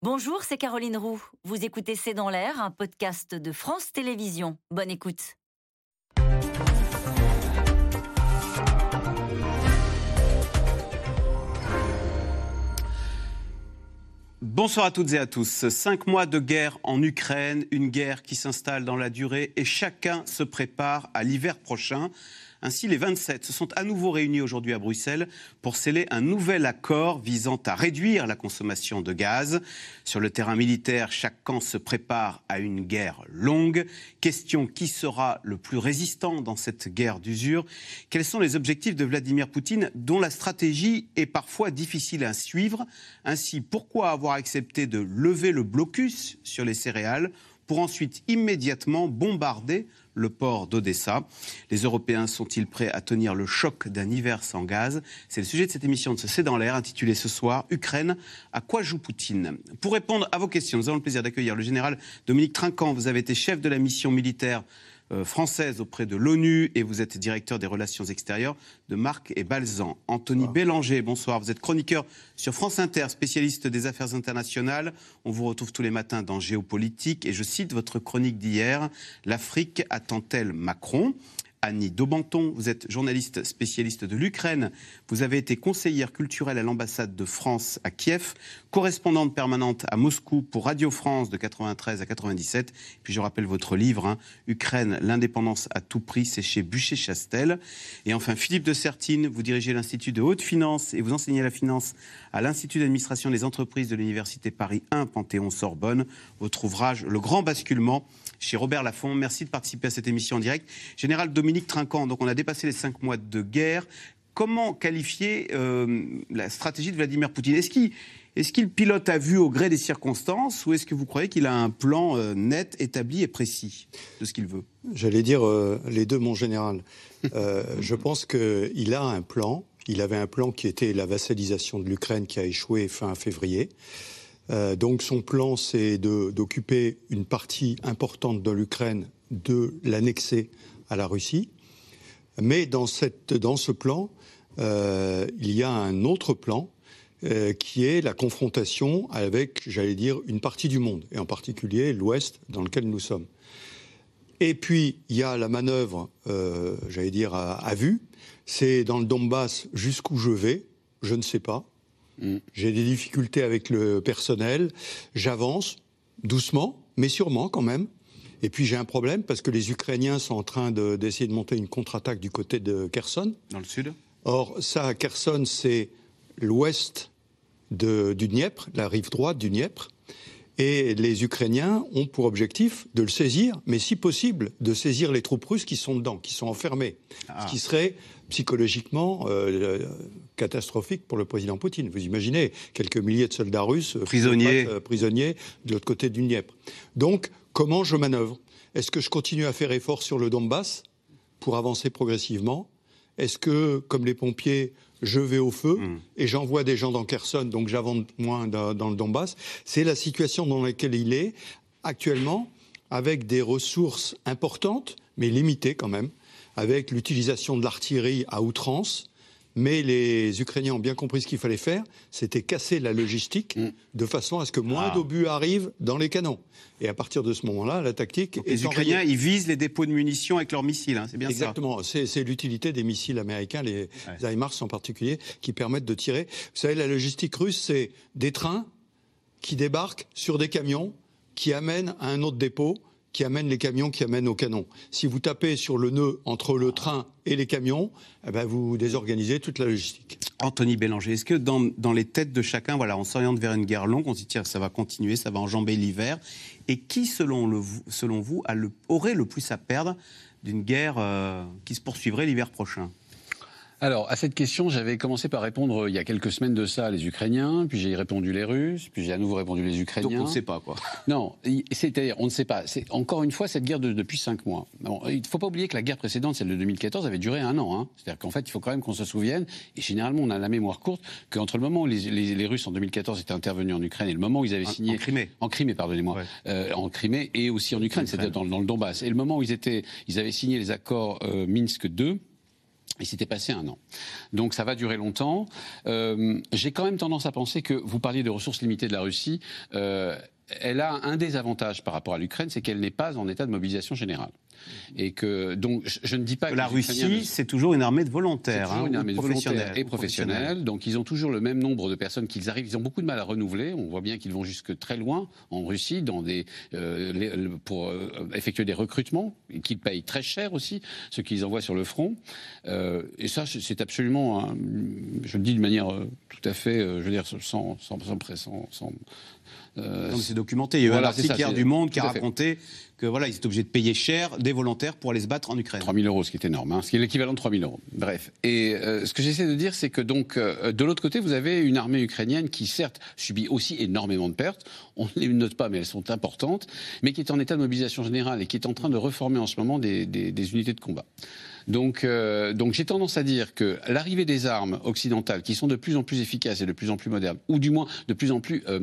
Bonjour, c'est Caroline Roux. Vous écoutez C'est dans l'air, un podcast de France Télévisions. Bonne écoute. Bonsoir à toutes et à tous. Cinq mois de guerre en Ukraine, une guerre qui s'installe dans la durée et chacun se prépare à l'hiver prochain. Ainsi, les 27 se sont à nouveau réunis aujourd'hui à Bruxelles pour sceller un nouvel accord visant à réduire la consommation de gaz. Sur le terrain militaire, chaque camp se prépare à une guerre longue. Question qui sera le plus résistant dans cette guerre d'usure? Quels sont les objectifs de Vladimir Poutine dont la stratégie est parfois difficile à suivre? Ainsi, pourquoi avoir accepté de lever le blocus sur les céréales pour ensuite immédiatement bombarder le port d'Odessa. Les Européens sont-ils prêts à tenir le choc d'un hiver sans gaz? C'est le sujet de cette émission de ce C'est dans l'air, intitulée ce soir Ukraine, à quoi joue Poutine? Pour répondre à vos questions, nous avons le plaisir d'accueillir le général Dominique Trinquant. Vous avez été chef de la mission militaire française auprès de l'ONU et vous êtes directeur des relations extérieures de Marc et Balzan. Anthony Bélanger, bonsoir. Vous êtes chroniqueur sur France Inter, spécialiste des affaires internationales. On vous retrouve tous les matins dans Géopolitique et je cite votre chronique d'hier. L'Afrique attend-elle Macron? Annie Daubenton, vous êtes journaliste spécialiste de l'Ukraine. Vous avez été conseillère culturelle à l'ambassade de France à Kiev, correspondante permanente à Moscou pour Radio France de 93 à 97. Puis je rappelle votre livre, hein, Ukraine, l'indépendance à tout prix, c'est chez Bûcher-Chastel. Et enfin, Philippe de Sertine, vous dirigez l'Institut de haute finance et vous enseignez la finance à l'Institut d'administration des entreprises de l'Université Paris 1 Panthéon-Sorbonne. Votre ouvrage, Le Grand Basculement, chez Robert Laffont. Merci de participer à cette émission en direct. Général Dominique Trinquant, donc on a dépassé les cinq mois de guerre. Comment qualifier euh, la stratégie de Vladimir Poutine? Est-ce qu'il est qu'il pilote à vue au gré des circonstances ou est-ce que vous croyez qu'il a un plan euh, net, établi et précis de ce qu'il veut? J'allais dire euh, les deux, mon général. je pense qu'il a un plan. Il avait un plan qui était la vassalisation de l'Ukraine qui a échoué fin février. Euh, donc son plan, c'est d'occuper une partie importante de l'Ukraine, de l'annexer à la Russie. Mais dans, ce plan, euh, il y a un autre plan euh, qui est la confrontation avec, j'allais dire, une partie du monde, et en particulier l'Ouest dans lequel nous sommes. Et puis, il y a la manœuvre, euh, j'allais dire, à, à vue. C'est dans le Donbass jusqu'où je vais, je ne sais pas. Mm. J'ai des difficultés avec le personnel. J'avance doucement, mais sûrement quand même. Et puis j'ai un problème parce que les Ukrainiens sont en train d'essayer de, monter une contre-attaque du côté de Kherson. Dans le sud? Or, ça, Kherson, c'est l'ouest du Dniepr, la rive droite du Dniepr. Et les Ukrainiens ont pour objectif de le saisir, mais si possible, de saisir les troupes russes qui sont dedans, qui sont enfermées. Ce qui ah. serait psychologiquement euh, catastrophique pour le président Poutine. Vous imaginez quelques milliers de soldats russes euh, prisonniers, euh, prisonniers de l'autre côté du Dniepr. Donc, comment je manœuvre? Est-ce que je continue à faire effort sur le Donbass pour avancer progressivement? Est-ce que, comme les pompiers, je vais au feu hmm. et j'envoie des gens dans Kherson, donc j'avance moins dans, dans le Donbass C'est la situation dans laquelle il est actuellement, avec des ressources importantes, mais limitées quand même, avec l'utilisation de l'artillerie à outrance, mais les Ukrainiens ont bien compris ce qu'il fallait faire, c'était casser la logistique mm. de façon à ce que moins ah. d'obus arrivent dans les canons. Et à partir de ce moment-là, la tactique. les Ukrainiens, ils visent les dépôts de munitions avec leurs missiles, hein, c'est bien Exactement. ça Exactement. C'est l'utilité des missiles américains, les HIMARS en particulier, qui permettent de tirer. Vous savez, la logistique russe, c'est des trains qui débarquent sur des camions, qui amènent à un autre dépôt qui amène les camions qui amènent aux canons. Si vous tapez sur le nœud entre le train et les camions, eh ben vous désorganisez toute la logistique. Anthony Bélanger, est-ce que dans, les têtes de chacun, voilà, on s'oriente vers une guerre longue, on se dit ça va continuer, ça va enjamber l'hiver, et qui, selon, vous, aurait le plus à perdre d'une guerre euh, qui se poursuivrait l'hiver prochain? Alors, à cette question, j'avais commencé par répondre euh, il y a quelques semaines de ça les Ukrainiens, puis j'ai répondu les Russes, puis j'ai à nouveau répondu les Ukrainiens. Donc on ne sait pas, quoi. Non, c'est-à-dire, on ne sait pas. C'est encore une fois cette guerre de, depuis cinq mois. il ne faut pas oublier que la guerre précédente, celle de 2014, avait duré un an. Hein. C'est-à-dire qu'en fait, il faut quand même qu'on se souvienne, et généralement on a la mémoire courte, qu'entre le moment où les, Russes en 2014 étaient intervenus en Ukraine et le moment où ils avaient signé. En Crimée. En Crimée, pardonnez-moi. Euh, en Crimée et aussi en Ukraine, c'était dans, le Donbass. Et le moment où ils, étaient, ils avaient signé les accords euh, Minsk 2, Il s'était passé un an. Donc ça va durer longtemps. Euh, J'ai quand même tendance à penser que vous parliez de ressources limitées de la Russie. Euh, elle a un désavantage par rapport à l'Ukraine, c'est qu'elle n'est pas en état de mobilisation générale. Et que donc je, je ne dis pas que La Russie, c'est toujours une armée de volontaires. toujours hein, une armée de volontaires et professionnels. Donc ils ont toujours le même nombre de personnes qu'ils arrivent. Ils ont beaucoup de mal à renouveler. On voit bien qu'ils vont jusque très loin en Russie dans des, euh, les- pour euh, effectuer des recrutements qu'ils payent très cher aussi, ce qu'ils envoient sur le front. Euh, et ça, c'est absolument, je le dis de manière tout à fait, je veux dire, sans, sans, sans- euh, c'est documenté. Il y a eu Voilà, un article hier du Monde qui a raconté que voilà, ils étaient obligés de payer cher des volontaires pour aller se battre en Ukraine. 3 000 euros, ce qui est énorme, hein, ce qui est l'équivalent de 3 000 euros. Bref. Et euh, ce que j'essaie de dire, c'est que donc, euh, de l'autre côté, vous avez une armée ukrainienne qui, certes, subit aussi énormément de pertes. On ne les note pas, mais elles sont importantes, mais qui est en état de mobilisation générale et qui est en train de reformer en ce moment des, des- des unités de combat. Donc, euh, donc j'ai tendance à dire que l'arrivée des armes occidentales, qui sont de plus en plus efficaces et de plus en plus modernes, ou du moins de plus en plus euh,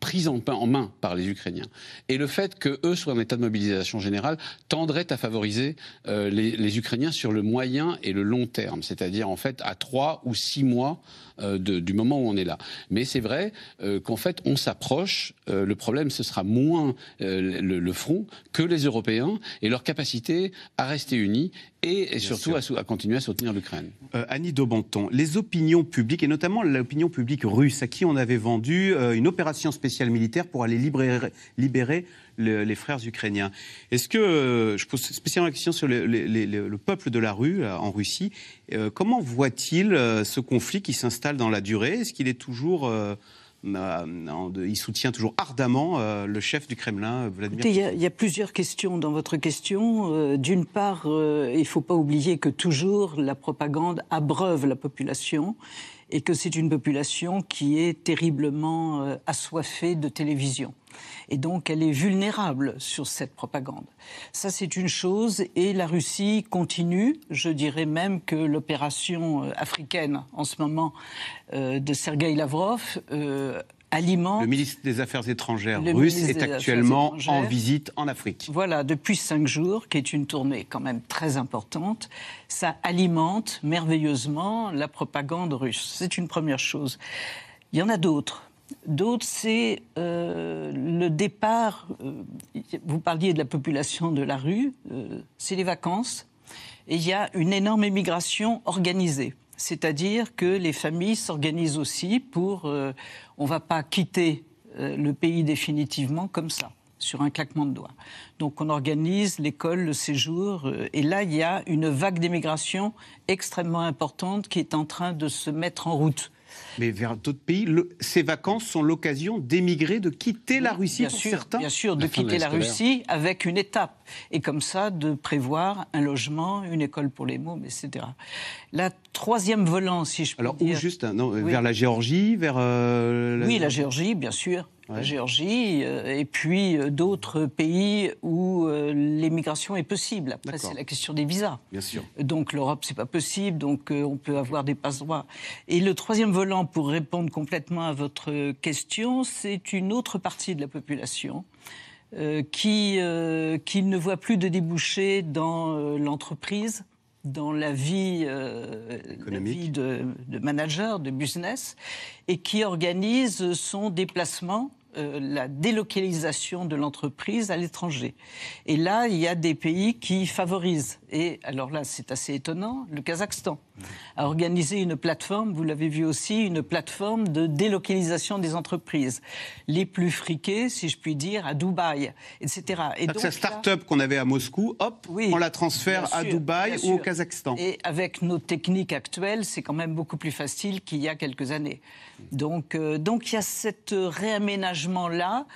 prises en, main par les Ukrainiens, et le fait que eux soient en état de mobilisation générale, tendrait à favoriser euh, les, les Ukrainiens sur le moyen et le long terme, c'est-à-dire en fait à trois ou six mois euh, de- du moment où on est là. Mais c'est vrai euh, qu'en fait on s'approche. euh, le problème ce sera moins le, le front que les Européens et leur capacité à rester unis et, et surtout à, continuer à soutenir l'Ukraine. Annie Daubenton, les opinions publiques, et notamment l'opinion publique russe, à qui on avait vendu une opération spéciale militaire pour aller libérer, libérer le- les frères ukrainiens. Est-ce que, euh, je pose spécialement la question sur le, le- le- le peuple de la rue là, en Russie, euh, comment voit-il euh, ce conflit qui s'installe dans la durée? Est-ce qu'il est toujours... euh, euh, il soutient toujours ardemment euh, le chef du Kremlin, Vladimir Écoutez, il y, a, il y a plusieurs questions dans votre question. Euh, D'une part, euh, il ne faut pas oublier que toujours la propagande abreuve la population et que c'est une population qui est terriblement euh, assoiffée de télévision. Et donc, elle est vulnérable sur cette propagande. Ça, c'est une chose. Et la Russie continue. Je dirais même que l'opération euh, africaine, en ce moment, euh, de Sergei Lavrov, euh, alimente Le ministre des Affaires étrangères Le russe est actuellement en visite en Afrique. Voilà, depuis cinq jours, qui est une tournée quand même très importante, ça alimente merveilleusement la propagande russe. C'est une première chose. Il y en a d'autres. D'autres, c'est euh, le départ. euh, vous parliez de la population de la rue, euh, c'est les vacances. Et il y a une énorme émigration organisée. C'est-à-dire que les familles s'organisent aussi pour. on ne va pas quitter le pays définitivement comme ça, sur un claquement de doigts. Donc on organise l'école, le séjour. et là, il y a une vague d'émigration extrêmement importante qui est en train de se mettre en route. Mais vers d'autres pays, le- ces vacances sont l'occasion d'émigrer, de quitter la Russie bien pour sûr, certains. Bien sûr, de La fin de quitter la Russie avec une étape. Et comme ça, de prévoir un logement, une école pour les mômes, etc. La troisième volant, si je peux Alors, où dire. juste hein, non, Oui. Vers la Géorgie, vers. euh, Oui, la Géorgie, bien sûr. La Ouais. Géorgie, euh, et puis euh, d'autres pays où euh, l'émigration est possible. Après, c'est la question des visas. Bien sûr. Donc l'Europe, c'est pas possible, donc euh, on peut avoir des passe-droits. Et le troisième volant, pour répondre complètement à votre question, c'est une autre partie de la population euh, qui, euh, qui ne voit plus de débouchés dans euh, l'entreprise, dans la vie, euh, la Économique. vie de, de manager, de business, et qui organise son déplacement euh, la délocalisation de l'entreprise à l'étranger. Et là, il y a des pays qui favorisent. Et alors là, c'est assez étonnant, le Kazakhstan a organisé une plateforme, vous l'avez vu aussi, une plateforme de délocalisation des entreprises. Les plus friquées, si je puis dire, à Dubaï, etc. Et donc Sa start-up qu'on avait à Moscou, hop, Oui, on la transfère à Dubaï ou au. Kazakhstan. Et avec nos techniques actuelles, c'est quand même beaucoup plus facile qu'il y a quelques années. Donc, euh, donc il y a cet réaménagement-là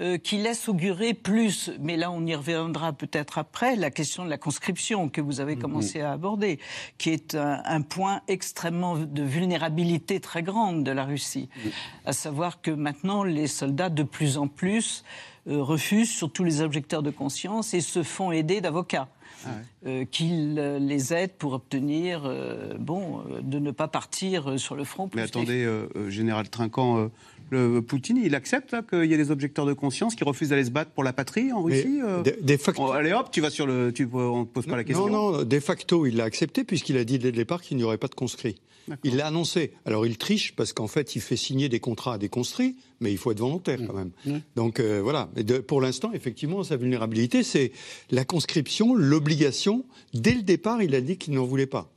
euh, qui laisse augurer plus, mais là on y reviendra peut-être après, la question de la conscription que vous avez commencé à aborder, qui est un, un point extrêmement de vulnérabilité très grande de la Russie. À savoir que maintenant les soldats de plus en plus euh, refusent sur tous les objecteurs de conscience et se font aider d'avocats. Euh, qu'ils euh, les aident pour obtenir, euh, bon, euh, de ne pas partir euh, sur le front. Mais attendez, euh, Général Trinquant, euh, le Poutine, il accepte qu'il y ait des objecteurs de conscience qui refusent d'aller se battre pour la patrie en Russie euh de, facto... Allez hop, tu vas sur le, tu, on ne pose pas la question. Non, non, de facto, il l'a accepté puisqu'il a dit dès le départ qu'il n'y aurait pas de conscrits. Il l'a annoncé. Alors il triche parce qu'en fait, il fait signer des contrats à des conscrits, mais il faut être volontaire quand même. Mmh. Donc euh, voilà. Mais pour l'instant, effectivement, sa vulnérabilité, c'est la conscription, l'obligation. Dès le départ, il a dit qu'il n'en voulait pas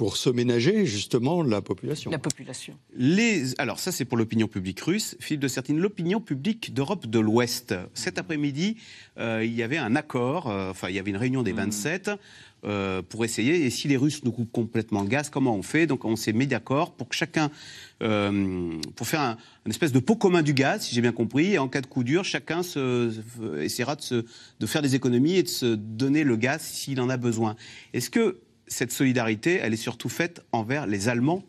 pour se ménager justement la population. La population. Les, alors ça c'est pour l'opinion publique russe. Philippe de Sertine, l'opinion publique d'Europe de l'Ouest. Cet après-midi, euh, il y avait un accord, euh, enfin il y avait une réunion des 27 mmh. Euh, pour essayer, et si les Russes nous coupent complètement le gaz, comment on fait? Donc on s'est mis d'accord pour que chacun, pour faire un, une espèce de pot commun du gaz, si j'ai bien compris, et en cas de coup dur, chacun essaiera de, se, de faire des économies et de se donner le gaz s'il en a besoin. Est-ce que cette solidarité, elle est surtout faite envers les Allemands,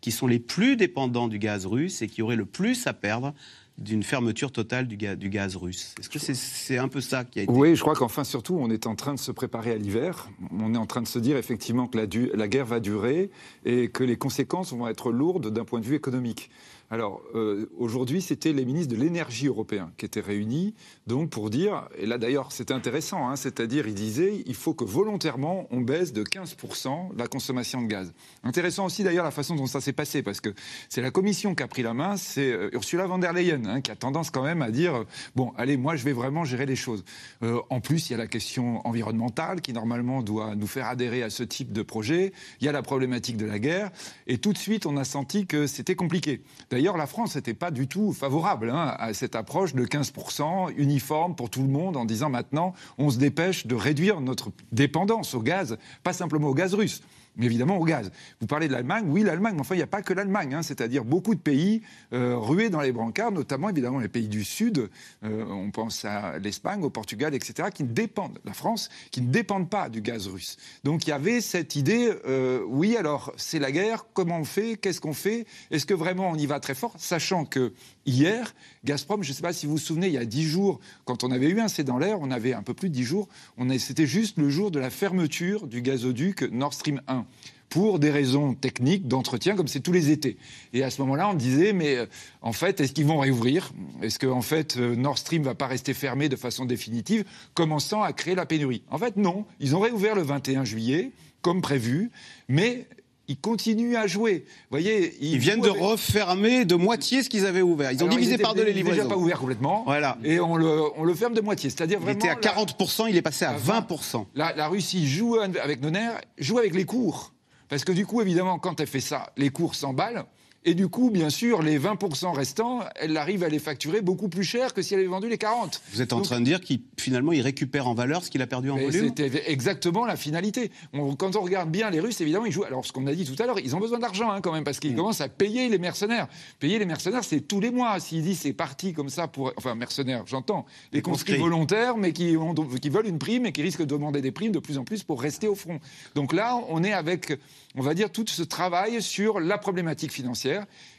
qui sont les plus dépendants du gaz russe et qui auraient le plus à perdre d'une fermeture totale du, gaz, russe. Est-ce que c'est un peu ça qui a été... Oui, je crois qu'enfin, surtout, on est en train de se préparer à l'hiver. On est en train de se dire effectivement que la, la guerre va durer et que les conséquences vont être lourdes d'un point de vue économique. Alors, euh, aujourd'hui, c'était les ministres de l'énergie européens qui étaient réunis, donc pour dire, et là d'ailleurs c'était intéressant, hein, c'est-à-dire ils disaient il faut que volontairement on baisse de 15% la consommation de gaz. Intéressant aussi d'ailleurs la façon dont ça s'est passé, parce que c'est la commission qui a pris la main, c'est euh, Ursula von der Leyen hein, qui a tendance quand même à dire, bon, allez, moi je vais vraiment gérer les choses. Euh, en plus, il y a la question environnementale qui normalement doit nous faire adhérer à ce type de projet, il y a la problématique de la guerre, et tout de suite on a senti que c'était compliqué. La France n'était pas du tout favorable hein, à cette approche de 15% uniforme pour tout le monde en disant maintenant, on se dépêche de réduire notre dépendance au gaz, pas simplement au gaz russe mais évidemment au gaz. Vous parlez de l'Allemagne, oui l'Allemagne, mais enfin il n'y a pas que l'Allemagne, hein, c'est-à-dire beaucoup de pays euh, rués dans les brancards, notamment évidemment les pays du Sud, euh, on pense à l'Espagne, au Portugal, etc., qui ne dépendent, la France, qui ne dépendent pas du gaz russe. Donc il y avait cette idée, euh, oui alors c'est la guerre, comment on fait, qu'est-ce qu'on fait, est-ce que vraiment on y va très fort, sachant que hier, Gazprom, je ne sais pas si vous vous souvenez, il y a dix jours, quand on avait eu un C dans l'air, on avait un peu plus de dix jours, c'était juste le jour de la fermeture du gazoduc Nord Stream 1 pour des raisons techniques d'entretien, comme c'est tous les étés. Et à ce moment-là, on disait, mais euh, en fait, est-ce qu'ils vont réouvrir? Est-ce que fait, euh, Nord Stream va pas rester fermé de façon définitive, commençant à créer la pénurie? En fait, non. Ils ont réouvert le 21 juillet, comme prévu, mais ils continuent à jouer. voyez, ils, viennent de refermer de moitié ce qu'ils avaient ouvert. Ils ont divisé par deux les livraisons. Déjà pas ouvert complètement. Voilà. Et on le, ferme de moitié. C'est-à-dire Il était à 40% il est passé à 20 la, la, Russie joue avec nos nerfs, joue avec les cours. Parce que du coup, évidemment, quand elle fait ça, les cours s'emballent. Et du coup, bien sûr, les 20% restants, elle arrive à les facturer beaucoup plus cher que si elle avait vendu les 40. Vous êtes en train de dire qu'il finalement il récupère en valeur ce qu'il a perdu en volume? C'était exactement la finalité. quand on regarde bien les Russes, évidemment, ils jouent. Alors, ce qu'on a dit tout à l'heure, ils ont besoin d'argent hein, quand même parce qu'ils mm. commencent à payer les mercenaires. Payer les mercenaires, c'est tous les mois. S'ils disent c'est parti comme ça pour, enfin mercenaires, j'entends, les, conscrits volontaires, mais qui, ont, qui veulent une prime et qui risquent de demander des primes de plus en plus pour rester au front. Donc là, on est avec, on va dire, tout ce travail sur la problématique financière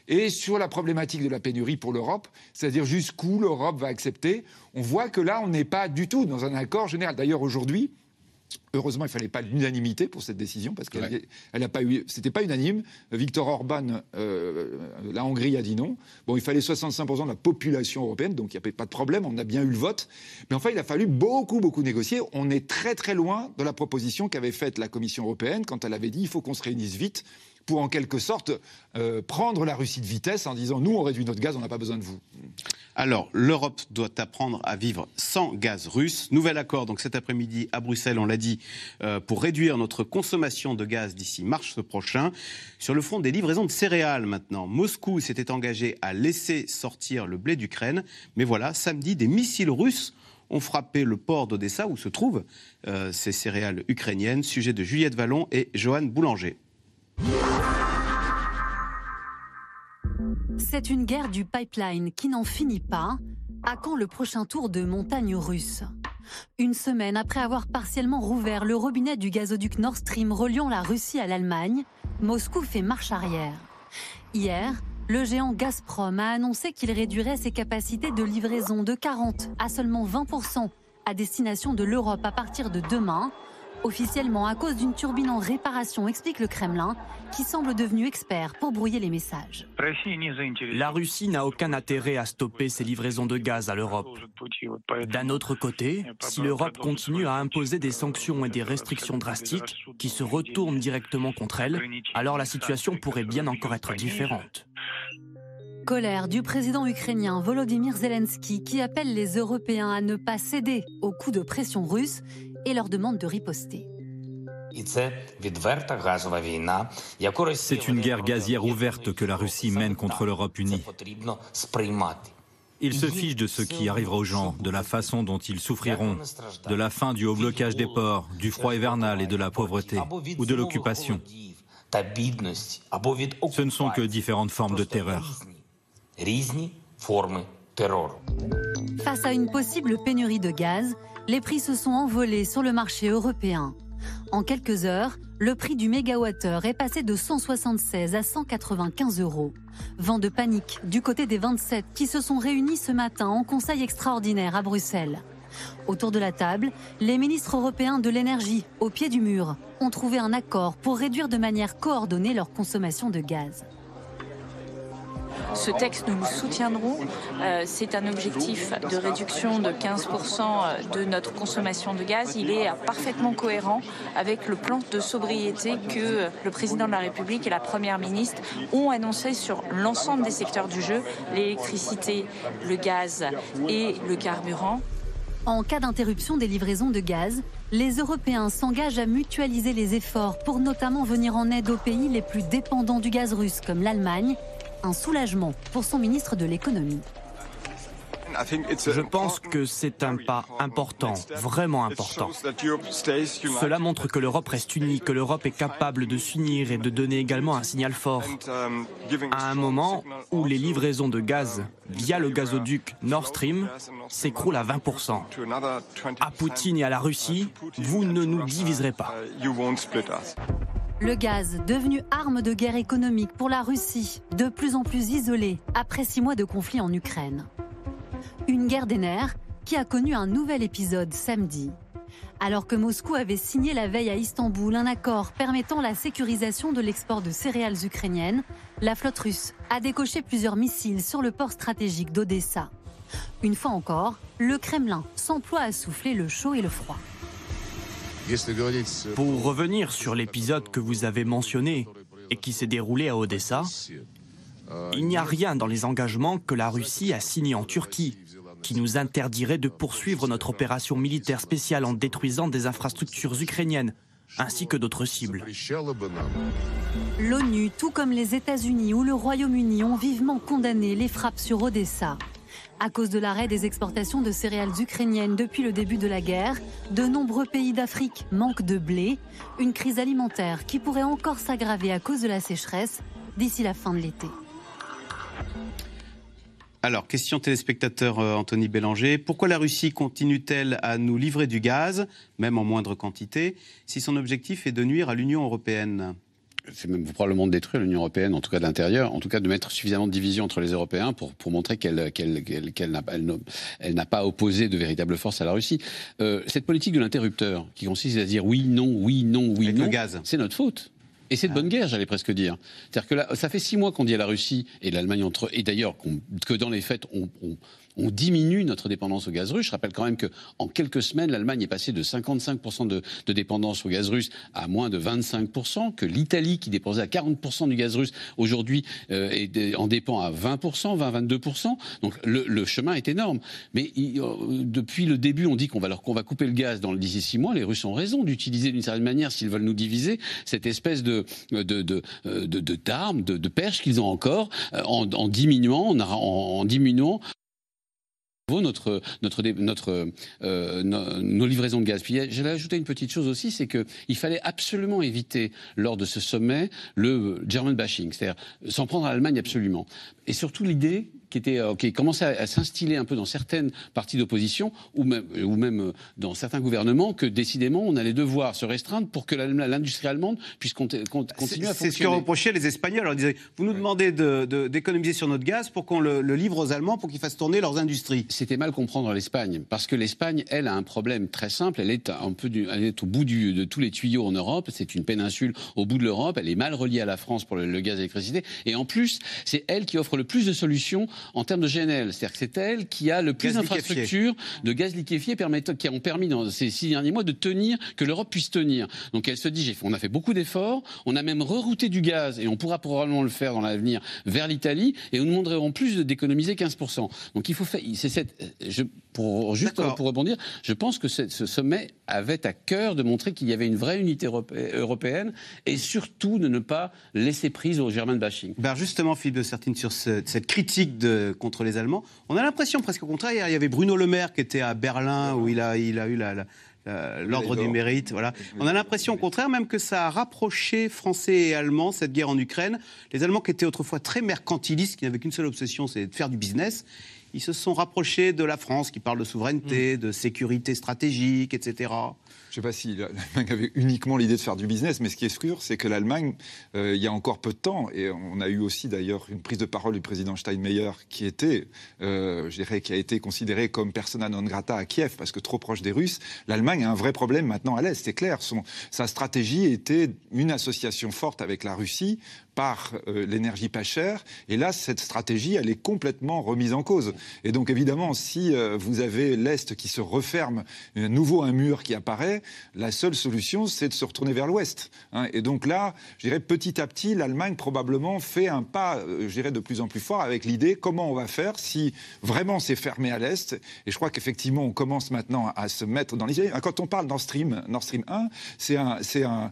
et sur la problématique de la pénurie pour l'Europe, c'est-à-dire jusqu'où l'Europe va accepter. On voit que là, on n'est pas du tout dans un accord général. D'ailleurs, aujourd'hui, Heureusement, il ne fallait pas l'unanimité pour cette décision, parce qu'elle n'a pas eu. C'était pas unanime. Victor Orban, euh, la Hongrie a dit non. Bon, il fallait 65% de la population européenne, donc il n'y avait pas de problème, on a bien eu le vote. Mais enfin, il a fallu beaucoup, beaucoup négocier. On est très, très loin de la proposition qu'avait faite la Commission européenne quand elle avait dit il faut qu'on se réunisse vite pour en quelque sorte euh, prendre la Russie de vitesse en disant nous on réduit notre gaz, on n'a pas besoin de vous. Alors l'Europe doit apprendre à vivre sans gaz russe. Nouvel accord donc cet après-midi à Bruxelles, on l'a dit, euh, pour réduire notre consommation de gaz d'ici mars prochain. Sur le front des livraisons de céréales maintenant, Moscou s'était engagé à laisser sortir le blé d'Ukraine, mais voilà, samedi des missiles russes ont frappé le port d'Odessa où se trouvent euh, ces céréales ukrainiennes. Sujet de Juliette Vallon et Johan Boulanger. C'est une guerre du pipeline qui n'en finit pas. À quand le prochain tour de montagne russe? Une semaine après avoir partiellement rouvert le robinet du gazoduc Nord Stream reliant la Russie à l'Allemagne, Moscou fait marche arrière. Hier, le géant Gazprom a annoncé qu'il réduirait ses capacités de livraison de 40 à seulement 20% à destination de l'Europe à partir de demain, Officiellement à cause d'une turbine en réparation, explique le Kremlin, qui semble devenu expert pour brouiller les messages. La Russie n'a aucun intérêt à stopper ses livraisons de gaz à l'Europe. D'un autre côté, si l'Europe continue à imposer des sanctions et des restrictions drastiques qui se retournent directement contre elle, alors la situation pourrait bien encore être différente. Colère du président ukrainien Volodymyr Zelensky qui appelle les Européens à ne pas céder aux coups de pression russes et leur demande de riposter. C'est une guerre gazière ouverte que la Russie mène contre l'Europe unie. Il se fiche de ce qui arrivera aux gens, de la façon dont ils souffriront, de la fin du haut blocage des ports, du froid hivernal et de la pauvreté, ou de l'occupation. Ce ne sont que différentes formes de terreur. Face à une possible pénurie de gaz, les prix se sont envolés sur le marché européen. En quelques heures, le prix du mégawattheure est passé de 176 à 195 euros. Vent de panique du côté des 27 qui se sont réunis ce matin en conseil extraordinaire à Bruxelles. Autour de la table, les ministres européens de l'énergie, au pied du mur, ont trouvé un accord pour réduire de manière coordonnée leur consommation de gaz. Ce texte, nous le soutiendrons. Euh, c'est un objectif de réduction de 15% de notre consommation de gaz. Il est parfaitement cohérent avec le plan de sobriété que le président de la République et la première ministre ont annoncé sur l'ensemble des secteurs du jeu, l'électricité, le gaz et le carburant. En cas d'interruption des livraisons de gaz, les Européens s'engagent à mutualiser les efforts pour notamment venir en aide aux pays les plus dépendants du gaz russe comme l'Allemagne un soulagement pour son ministre de l'économie. Je pense que c'est un pas important, vraiment important. Cela montre que l'Europe reste unie, que l'Europe est capable de s'unir et de donner également un signal fort. À un moment où les livraisons de gaz via le gazoduc Nord Stream s'écroulent à 20%. À Poutine et à la Russie, vous ne nous diviserez pas. Le gaz, devenu arme de guerre économique pour la Russie, de plus en plus isolée après six mois de conflit en Ukraine. Une guerre des nerfs qui a connu un nouvel épisode samedi. Alors que Moscou avait signé la veille à Istanbul un accord permettant la sécurisation de l'export de céréales ukrainiennes, la flotte russe a décoché plusieurs missiles sur le port stratégique d'Odessa. Une fois encore, le Kremlin s'emploie à souffler le chaud et le froid. Pour revenir sur l'épisode que vous avez mentionné et qui s'est déroulé à Odessa, il n'y a rien dans les engagements que la Russie a signés en Turquie qui nous interdirait de poursuivre notre opération militaire spéciale en détruisant des infrastructures ukrainiennes ainsi que d'autres cibles. L'ONU, tout comme les États-Unis ou le Royaume-Uni, ont vivement condamné les frappes sur Odessa. À cause de l'arrêt des exportations de céréales ukrainiennes depuis le début de la guerre, de nombreux pays d'Afrique manquent de blé, une crise alimentaire qui pourrait encore s'aggraver à cause de la sécheresse d'ici la fin de l'été. Alors, question téléspectateur euh, Anthony Bélanger. Pourquoi la Russie continue-t-elle à nous livrer du gaz, même en moindre quantité, si son objectif est de nuire à l'Union européenne? C'est même probablement de détruire l'Union européenne, en tout cas de l'intérieur, en tout cas de mettre suffisamment de division entre les Européens pour, pour montrer qu'elle qu'elle qu'elle n'a elle n'a pas opposé de véritable force à la Russie. Euh, cette politique de l'interrupteur, qui consiste à dire oui, non, oui, non, oui, Avec non, le gaz. c'est notre faute. Et c'est de bonne guerre, j'allais presque dire. C'est-à-dire que là, ça fait six mois qu'on dit à la Russie et l'Allemagne entre et d'ailleurs qu'on- que dans les faits on, on- on diminue notre dépendance au gaz russe. Je rappelle quand même que en quelques semaines, l'Allemagne est passée de 55% de, dépendance au gaz russe à moins de 25%, que l'Italie, qui dépendait à 40% du gaz russe, aujourd'hui euh, en dépend à 20%, 20-22%. Donc le, chemin est énorme. Mais euh, depuis le début, on dit qu'on va leur va couper le gaz dans d'ici six mois. Les Russes ont raison d'utiliser d'une certaine manière, s'ils veulent nous diviser, cette espèce de euh, de- d'armes, de, perches qu'ils ont encore, en, diminuant, en diminuant notre notre notre euh, no- nos livraisons de gaz. Puis j'allais ajouter une petite chose aussi, c'est que il fallait absolument éviter lors de ce sommet le German bashing, c'est-à-dire s'en prendre à l'Allemagne absolument, et surtout l'idée qui était euh, qui commençait à, à s'instiller un peu dans certaines parties d'opposition ou même ou même euh, dans certains gouvernements que décidément on allait devoir se restreindre pour que l'industrie allemande puisse conti- con- continuer à C'est c'est ce que fonctionner. reprochaient les Espagnols. Alors, ils disaient, vous nous demandez de- de- d'économiser sur notre gaz pour qu'on le, le livre aux Allemands pour qu'ils fassent tourner leurs industries. c'était mal comprendre l'Espagne. Parce que l'Espagne, elle, a un problème très simple. Elle est, un peu du, elle est au bout du, de tous les tuyaux en Europe. C'est une péninsule au bout de l'Europe. Elle est mal reliée à la France pour le, gaz et l'électricité. Et en plus, c'est elle qui offre le plus de solutions en termes de GNL. C'est-à-dire que c'est elle qui a le plus d'infrastructures de gaz liquéfié qui ont permis dans ces six derniers mois de tenir, que l'Europe puisse tenir. Donc elle se dit, on a fait beaucoup d'efforts. On a même rerouté du gaz et on pourra probablement le faire dans l'avenir vers l'Italie. Et nous demanderons plus d'économiser 15%. Donc il faut faire. C'est cette. Je, pour juste pour rebondir, je pense que ce, sommet avait à cœur de montrer qu'il y avait une vraie unité européenne et surtout de ne pas laisser prise au German bashing. Ben justement, Philippe de Sertine, sur cette critique de, contre les Allemands, on a l'impression presque au contraire. Il y avait Bruno Le Maire qui était à Berlin où il a, il a eu la, l'ordre du mérite. Voilà. On a l'impression au contraire même que ça a rapproché Français et Allemands cette guerre en Ukraine. Les Allemands qui étaient autrefois très mercantilistes, qui n'avaient qu'une seule obsession, c'est de faire du business ils se sont rapprochés de la France, qui parle de souveraineté, mm. de sécurité stratégique, etc. Ne sais pas si l'Allemagne avait uniquement l'idée de faire du business, mais ce qui est sûr, c'est que l'Allemagne, euh, il y a encore peu de temps, et on a eu aussi d'ailleurs une prise de parole du président Steinmeier qui était, euh, je dirais, qui a été considéré comme persona non grata à Kiev parce que trop proche des Russes. L'Allemagne a un vrai problème maintenant à l'est, c'est clair. Son, sa stratégie était une association forte avec la Russie par euh, l'énergie pas chère. Et là, cette stratégie, elle est complètement remise en cause. Et donc, évidemment, si euh, vous avez l'Est qui se referme, un nouveau un mur qui apparaît, la seule solution, c'est de se retourner vers l'Ouest. Hein. Et donc là, je dirais petit à petit, l'Allemagne probablement fait un pas, euh, je dirais, de plus en plus fort avec l'idée comment on va faire si vraiment c'est fermé à l'Est. Et je crois qu'effectivement, on commence maintenant à se mettre dans les idées. Quand on parle Nord Stream, Nord Stream 1, c'est un,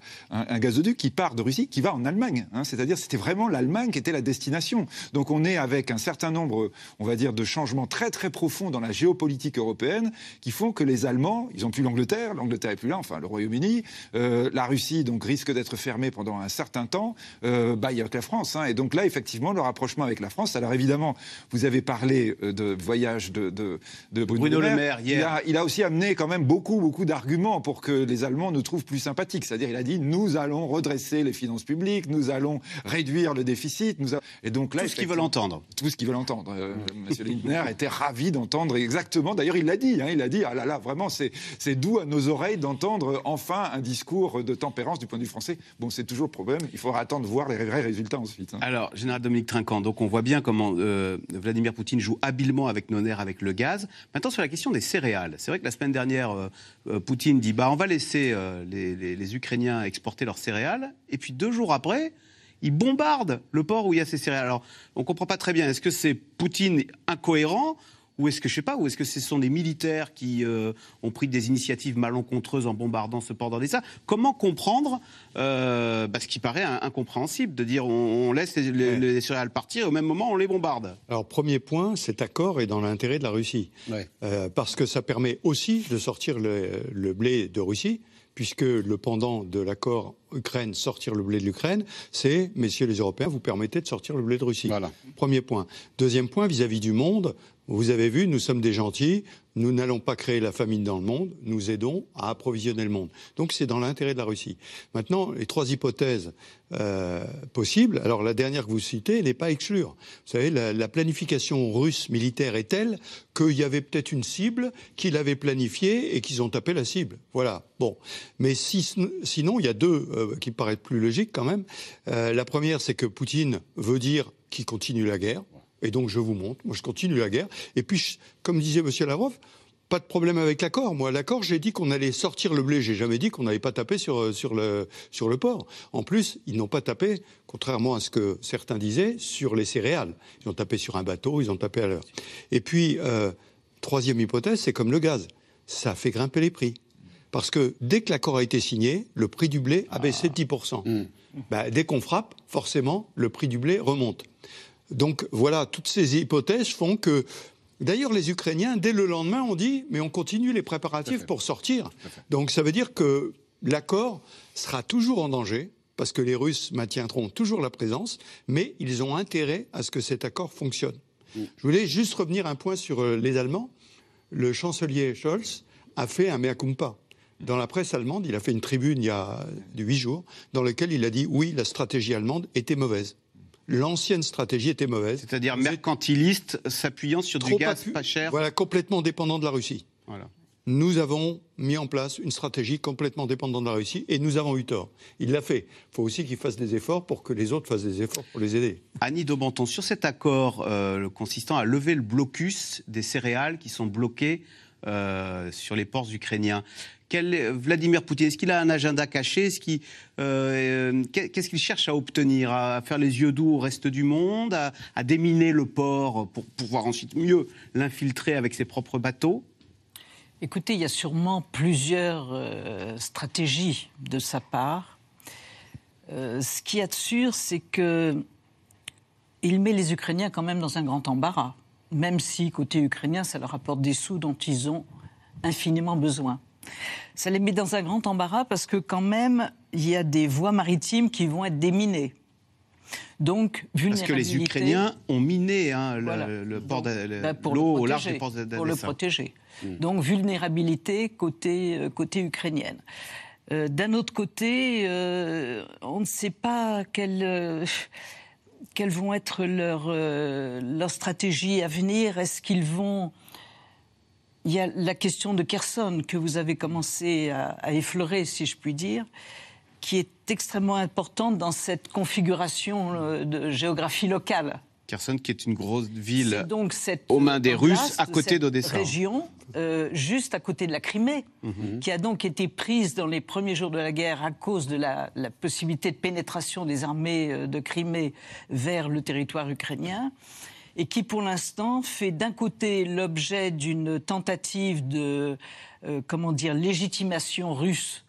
gazoduc qui part de Russie, qui va en Allemagne. Hein. C'est-à-dire c'était vraiment l'Allemagne qui était la destination. Donc on est avec un certain nombre, on va dire, de changements très très profonds dans la géopolitique européenne qui font que les Allemands, ils n'ont plus l'Angleterre, l'Angleterre est là, enfin le Royaume-Uni, euh, la Russie donc risque d'être fermée pendant un certain temps, euh, bah, il y a que la France. Hein. Et donc là, effectivement, le rapprochement avec la France. Alors évidemment, vous avez parlé euh, de voyage de, de, de Bruno, Le Maire. hier. Il, a, il a aussi amené quand même beaucoup beaucoup d'arguments pour que les Allemands nous trouvent plus sympathiques. C'est-à-dire, il a dit nous allons redresser les finances publiques, nous allons réduire le déficit. Nous Et donc là, tout ce qu'ils veulent entendre. Tout ce qu'ils veulent entendre. Euh, Monsieur Lindner était ravi d'entendre exactement. D'ailleurs, il l'a dit. Hein, il a dit ah là là, vraiment, c'est doux à nos oreilles d'entendre enfin un discours de tempérance du point de vue français. Bon, c'est toujours le problème. Il faudra attendre voir les vrais résultats ensuite. Hein. Alors, général Dominique Trinquant, donc on voit bien comment euh, Vladimir Poutine joue habilement avec nos nerfs, avec le gaz. Maintenant, sur la question des céréales, c'est vrai que la semaine dernière, euh, Poutine dit bah on va laisser les, les Ukrainiens exporter leurs céréales, et puis deux jours après il bombarde le port où il y a ces céréales. Alors, on ne comprend pas très bien. Est-ce que c'est Poutine incohérent ou est-ce que je sais pas, ou est-ce que ce sont des militaires qui euh, ont pris des initiatives malencontreuses en bombardant ce port d'Odessa? Comment comprendre euh, bah, ce qui paraît incompréhensible de dire on, laisse les, céréales partir et au même moment on les bombarde? Alors premier point, cet accord est dans l'intérêt de la Russie. Euh, parce que ça permet aussi de sortir le blé de Russie puisque le pendant de l'accord Ukraine, sortir le blé de l'Ukraine, c'est, messieurs les Européens, vous permettez de sortir le blé de Russie. Voilà. Premier point. Deuxième point, vis-à-vis du monde, vous avez vu, nous sommes des gentils, nous n'allons pas créer la famine dans le monde, nous aidons à approvisionner le monde. Donc c'est dans l'intérêt de la Russie. Maintenant, les trois hypothèses euh, possibles, alors la dernière que vous citez n'est pas exclure. Vous savez, la, planification russe militaire est telle qu'il y avait peut-être une cible qu'ils avaient planifiée et qu'ils ont tapé la cible. Voilà. Bon. Mais sinon, il y a deux euh, qui me paraissent plus logiques quand même. Euh, la première, c'est que Poutine veut dire qu'il continue la guerre. Et donc je vous montre, moi je continue la guerre. Et puis, comme disait M. Lavrov, pas de problème avec l'accord. Moi, l'accord, j'ai dit qu'on allait sortir le blé. J'ai jamais dit qu'on n'allait pas taper sur, euh, le, sur le port. En plus, ils n'ont pas tapé, contrairement à ce que certains disaient, sur les céréales. Ils ont tapé sur un bateau, ils ont tapé à l'heure. Et puis, euh, troisième hypothèse, c'est comme le gaz. Ça fait grimper les prix. Parce que dès que l'accord a été signé, le prix du blé a baissé de 10%. Mmh. Bah, dès qu'on frappe, forcément, le prix du blé remonte. Donc voilà, toutes ces hypothèses font que D'ailleurs, les Ukrainiens, dès le lendemain, ont dit mais on continue les préparatifs pour sortir. Donc ça veut dire que l'accord sera toujours en danger parce que les Russes maintiendront toujours la présence, mais ils ont intérêt à ce que cet accord fonctionne. Mm. Je voulais juste revenir un point sur euh, les Allemands. Le chancelier Scholz a fait un mea culpa. Dans la presse allemande, il a fait une tribune il y a huit jours dans laquelle il a dit oui, la stratégie allemande était mauvaise. L'ancienne stratégie était mauvaise. C'est-à-dire mercantiliste, s'appuyant sur du gaz pas cher. Voilà, complètement dépendant de la Russie. Voilà. Nous avons mis en place une stratégie complètement dépendante de la Russie et nous avons eu tort. Il l'a fait. Il faut aussi qu'il fasse des efforts pour que les autres fassent des efforts pour les aider. Annie Daubenton, sur cet accord euh, consistant à lever le blocus des céréales qui sont bloquées euh, sur les ports ukrainiens, Vladimir Poutine, est-ce qu'il a un agenda caché? Euh, Qu'est-ce qu'il cherche à obtenir? À faire les yeux doux au reste du monde? À, déminer le port pour pouvoir ensuite mieux l'infiltrer avec ses propres bateaux? Écoutez, il y a sûrement plusieurs euh, stratégies de sa part. Euh, ce qui est sûr, c'est que il met les Ukrainiens quand même dans un grand embarras, même si côté ukrainien, ça leur apporte des sous dont ils ont infiniment besoin ça les met dans un grand embarras parce que quand même, il y a des voies maritimes qui vont être déminées. Donc, Parce que les Ukrainiens ont miné hein, le, port bah, l'eau au large du port Pour le protéger. Hmm. Donc, vulnérabilité côté, euh, côté ukrainienne. Euh, d'un autre côté, euh, on ne sait pas quelles vont être leurs leur stratégies à venir? Est-ce qu'ils vont il y a la question de Kherson que vous avez commencé à, effleurer, si je puis dire, qui est extrêmement importante dans cette configuration euh, de géographie locale. Kherson, qui est une grosse ville donc aux mains des Russes, à côté d'Odessa. région, euh, juste à côté de la Crimée, mhm. qui a donc été prise dans les premiers jours de la guerre à cause de la, la possibilité de pénétration des armées euh, de Crimée vers le territoire ukrainien et qui pour l'instant fait d'un côté l'objet d'une tentative de euh, comment dire légitimation russe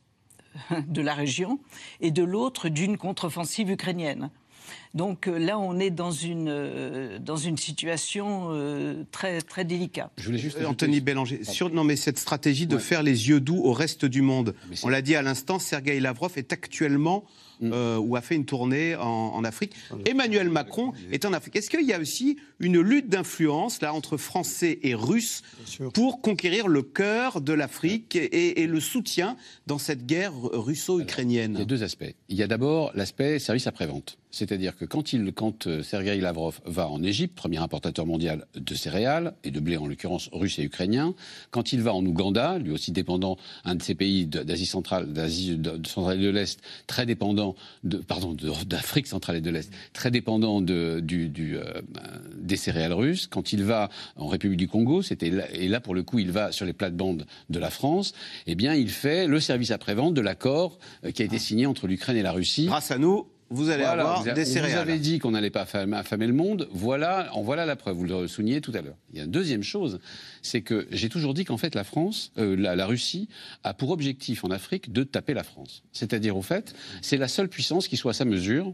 de la région et de l'autre d'une contre-offensive ukrainienne. Donc euh, là, on est dans une, euh, dans une situation très, très délicate. Je voulais juste Anthony Bélanger, sur, non, mais cette stratégie de faire les yeux doux au reste du monde, on l'a dit à l'instant, Sergei Lavrov est actuellement Mm. Euh, ou a fait une tournée en, Afrique. Emmanuel Macron est en Afrique. Est-ce qu'il y a aussi une lutte d'influence là entre Français et Russes pour conquérir le cœur de l'Afrique et, le soutien dans cette guerre russo-ukrainienne? Il y a deux aspects. Il y a d'abord l'aspect service après-vente. C'est-à-dire que quand, il, quand euh, Sergei Lavrov va en Égypte, premier importateur mondial de céréales et de blé en l'occurrence russe et ukrainien, quand il va en Ouganda, lui aussi dépendant, un de ces pays d'Asie centrale, d'Asie centrale et de l'Est, très dépendant de, pardon, d'Afrique centrale et de l'Est, très dépendant de, du, du, euh, des céréales russes, quand il va en République du Congo, c'était et là pour le coup il va sur les plates-bandes de la France, eh bien il fait le service après-vente de l'accord euh, qui a été signé entre l'Ukraine et la Russie. Grâce à nous, vous allez avoir des céréales. Vous avez dit qu'on n'allait pas affamer le monde. Voilà, en voilà la preuve. Vous le soulignez tout à l'heure. Il y a une deuxième chose, c'est que j'ai toujours dit qu'en fait la France, euh, la, Russie, a pour objectif en Afrique de taper la France. C'est-à-dire au fait, c'est la seule puissance qui soit à sa mesure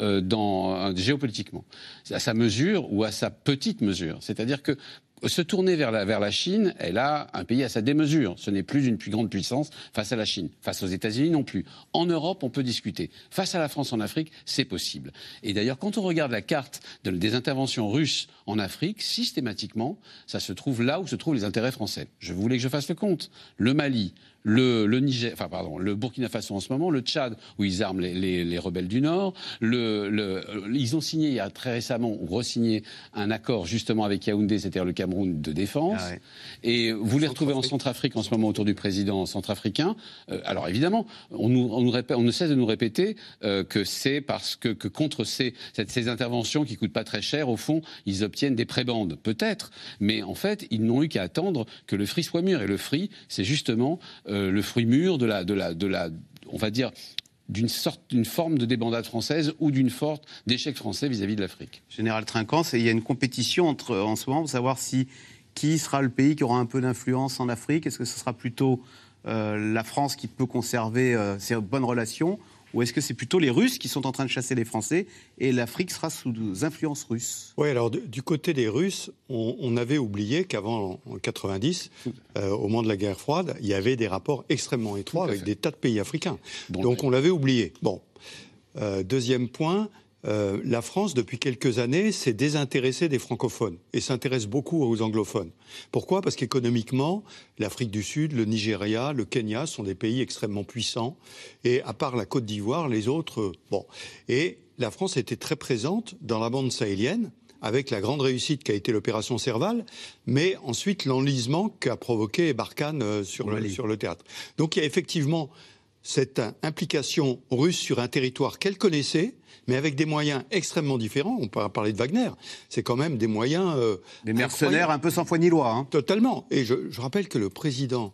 euh, dans, géopolitiquement, à sa mesure ou à sa petite mesure. C'est-à-dire que se tourner vers la, Chine, elle a un pays à sa démesure. Ce n'est plus une plus grande puissance face à la Chine. Face aux États-Unis non plus. En Europe, on peut discuter. Face à la France en Afrique, c'est possible. Et d'ailleurs, quand on regarde la carte des interventions russes en Afrique, systématiquement, ça se trouve là où se trouvent les intérêts français. Je voulais que je fasse le compte. Le Mali, le, le, Niger, enfin pardon, le Burkina Faso en ce moment, le Tchad où ils arment les, les, les rebelles du Nord, le, le, ils ont signé il y a très récemment ou re-signé un accord justement avec Yaoundé, c'est-à-dire le Cameroun de défense, ah et vous les retrouvez en Centrafrique en ce moment autour du président centrafricain. Euh, alors évidemment, on, nous, on, nous répète, on ne cesse de nous répéter euh, que c'est parce que, que contre ces, ces interventions qui coûtent pas très cher, au fond, ils obtiennent des prébandes, peut-être, mais en fait, ils n'ont eu qu'à attendre que le fruit soit mûr, et le fruit, c'est justement euh, euh, le fruit mûr de la, on va dire, d'une sorte, d'une forme de débandade française ou d'une forte d'échec français vis-à-vis de l'Afrique. Général Trinquant, il y a une compétition entre, en ce moment pour savoir si qui sera le pays qui aura un peu d'influence en Afrique. Est-ce que ce sera plutôt euh, la France qui peut conserver euh, ses bonnes relations ou est-ce que c'est plutôt les Russes qui sont en train de chasser les Français et l'Afrique sera sous influences russes? Oui, alors du côté des Russes, on, avait oublié qu'avant, en 90, euh, au moment de la guerre froide, il y avait des rapports extrêmement étroits avec des tas de pays africains. Donc, on l'avait oublié. Bon. Euh, deuxième point, euh, la France, depuis quelques années, s'est désintéressée des francophones et s'intéresse beaucoup aux anglophones. Pourquoi? Parce qu'économiquement, l'Afrique du Sud, le Nigeria, le Kenya sont des pays extrêmement puissants. Et à part la Côte d'Ivoire, les autres, euh, bon. Et la France était très présente dans la bande sahélienne avec la grande réussite qui a été l'opération Serval, mais ensuite l'enlisement qu'a provoqué Barkhane euh, sur le, sur le théâtre. Donc il y a effectivement cette implication russe sur un territoire qu'elle connaissait, mais avec des moyens extrêmement différents. On peut parler de Wagner. C'est quand même des moyens. Euh, des mercenaires un peu sans foi ni loi. Hein. Totalement. Et je, je, rappelle que le président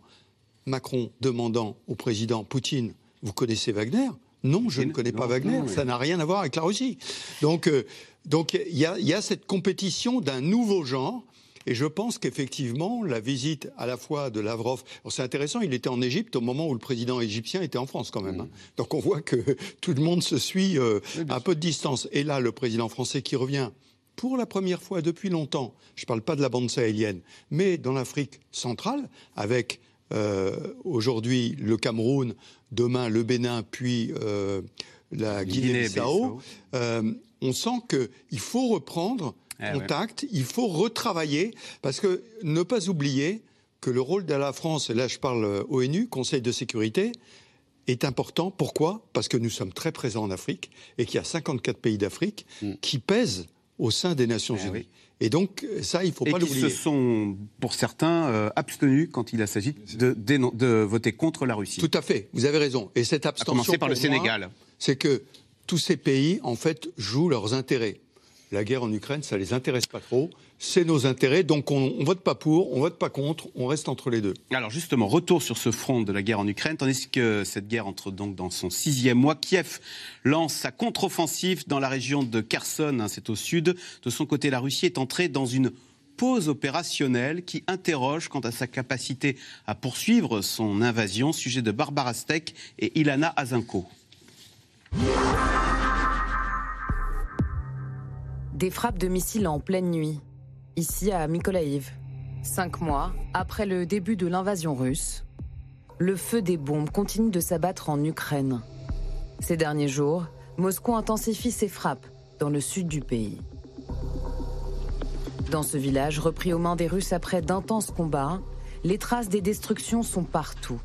Macron demandant au président Poutine Vous connaissez Wagner? Non, je ne connais pas Wagner. Ça n'a rien à voir avec la Russie. Donc, euh, donc il y, y, a cette compétition d'un nouveau genre et je pense qu'effectivement, la visite à la fois de Lavrov, c'est intéressant, il était en Égypte au moment où le président égyptien était en France quand même. Hein. Donc on voit que tout le monde se suit euh, à peu de distance. Et là, le président français qui revient pour la première fois depuis longtemps, je ne parle pas de la bande sahélienne, mais dans l'Afrique centrale, avec euh, aujourd'hui le Cameroun, demain le Bénin, puis euh, la Guinée-Bissau, euh, on sent qu'il faut reprendre eh contact, il faut retravailler, parce que ne pas oublier que le rôle de la France, et là je parle euh, ONU, Conseil de sécurité, est important. Pourquoi? Parce que nous sommes très présents en Afrique et qu'il y a 54 pays d'Afrique mm. qui pèsent au sein des Nations eh Unies. Et donc, ça, il ne faut pas l'oublier. Et qui se sont, pour certains, euh, abstenus quand il s'agit de, de, voter contre la Russie. Tout à fait, vous avez raison. Et cette abstention. À commencer par le Sénégal. C'est que tous ces pays, en fait, jouent leurs intérêts la guerre en Ukraine, ça les intéresse pas trop. C'est nos intérêts, donc on, ne vote pas pour, on vote pas contre, on reste entre les deux. Alors justement, retour sur ce front de la guerre en Ukraine, tandis que cette guerre entre donc dans son sixième mois, Kiev lance sa contre-offensive dans la région de Kherson, hein, c'est au sud. De son côté, la Russie est entrée dans une pause opérationnelle qui interroge quant à sa capacité à poursuivre son invasion. Sujet de Barbara Steck et Ilana Azinko. Des frappes de missiles en pleine nuit, ici à Mykolaïv. Cinq mois après le début de l'invasion russe, le feu des bombes continue de s'abattre en Ukraine. Ces derniers jours, Moscou intensifie ses frappes dans le sud du pays. Dans ce village repris aux mains des Russes après d'intenses combats, les traces des destructions sont partout.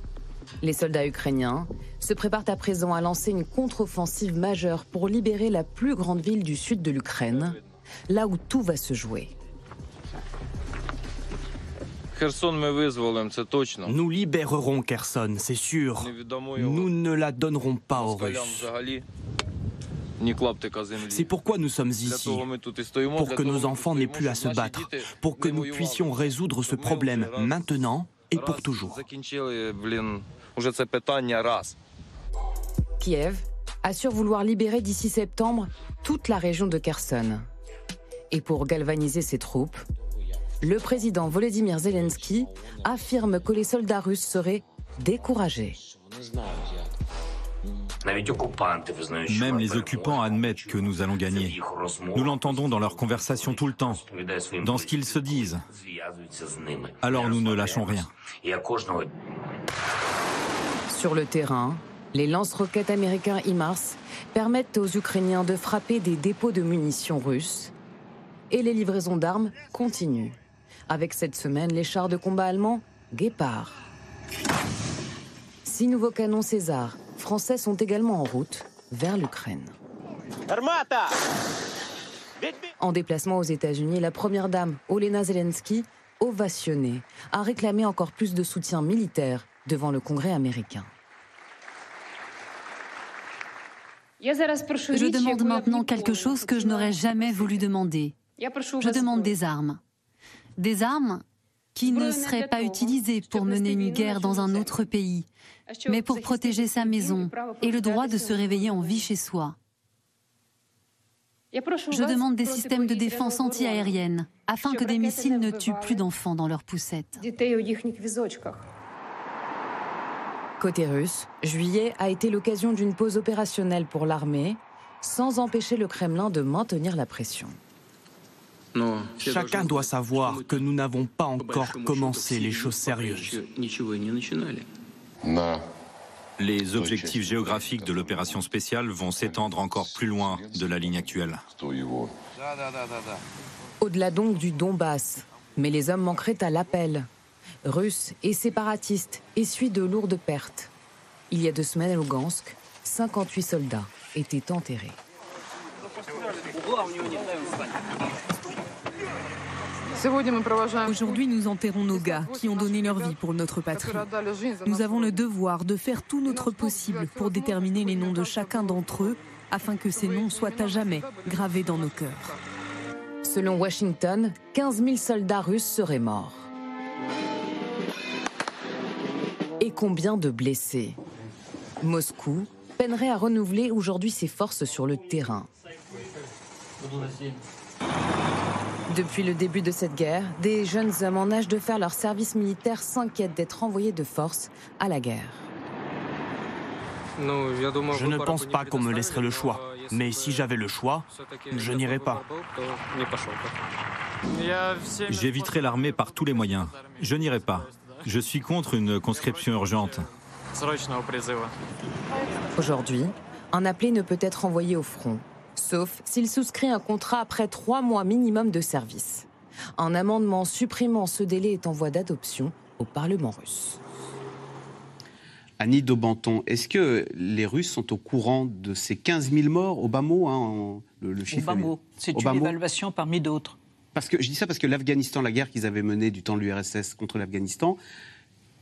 Les soldats ukrainiens se préparent à présent à lancer une contre-offensive majeure pour libérer la plus grande ville du sud de l'Ukraine, là où tout va se jouer. Nous libérerons Kherson, c'est sûr. Nous ne la donnerons pas aux Russes. C'est pourquoi nous sommes ici, pour que nos enfants n'aient plus à se battre, pour que nous puissions résoudre ce problème maintenant et pour toujours. Kiev assure vouloir libérer d'ici septembre toute la région de Kherson. Et pour galvaniser ses troupes, le président Volodymyr Zelensky affirme que les soldats russes seraient découragés. Même les occupants admettent que nous allons gagner. Nous l'entendons dans leurs conversations tout le temps, dans ce qu'ils se disent. Alors nous ne lâchons rien. Sur le terrain, les lance-roquettes américains HIMARS permettent aux Ukrainiens de frapper des dépôts de munitions russes. Et les livraisons d'armes continuent. Avec cette semaine, les chars de combat allemands Guépard. Six nouveaux canons César français sont également en route vers l'Ukraine. En déplacement aux États-Unis, la première dame, Olena Zelensky, ovationnée, a réclamé encore plus de soutien militaire devant le Congrès américain. Je demande maintenant quelque chose que je n'aurais jamais voulu demander. Je demande des armes. Des armes qui ne seraient pas utilisées pour mener une guerre dans un autre pays, mais pour protéger sa maison et le droit de se réveiller en vie chez soi. Je demande des systèmes de défense antiaérienne afin que des missiles ne tuent plus d'enfants dans leurs poussettes. Côté russe, juillet a été l'occasion d'une pause opérationnelle pour l'armée, sans empêcher le Kremlin de maintenir la pression. Chacun doit savoir que nous n'avons pas encore commencé les choses sérieuses. Les objectifs géographiques de l'opération spéciale vont s'étendre encore plus loin de la ligne actuelle. Au-delà donc du Donbass, mais les hommes manqueraient à l'appel. Russes et séparatistes essuient de lourdes pertes. Il y a deux semaines à Lugansk, 58 soldats étaient enterrés. Aujourd'hui, nous enterrons nos gars qui ont donné leur vie pour notre patrie. Nous avons le devoir de faire tout notre possible pour déterminer les noms de chacun d'entre eux afin que ces noms soient à jamais gravés dans nos cœurs. Selon Washington, 15 000 soldats russes seraient morts. Combien de blessés Moscou peinerait à renouveler aujourd'hui ses forces sur le terrain. Depuis le début de cette guerre, des jeunes hommes en âge de faire leur service militaire s'inquiètent d'être envoyés de force à la guerre. Je ne pense pas qu'on me laisserait le choix. Mais si j'avais le choix, je n'irais pas. J'éviterai l'armée par tous les moyens. Je n'irai pas. Je suis contre une conscription urgente. Aujourd'hui, un appelé ne peut être envoyé au front, sauf s'il souscrit un contrat après trois mois minimum de service. Un amendement supprimant ce délai est en voie d'adoption au Parlement russe. Annie Daubenton, est-ce que les Russes sont au courant de ces 15 000 morts au bas mot hein, le, chiffre Au bas mot, c'est une évaluation parmi d'autres. Parce que je dis ça parce que l'Afghanistan, la guerre qu'ils avaient menée du temps de l'URSS contre l'Afghanistan,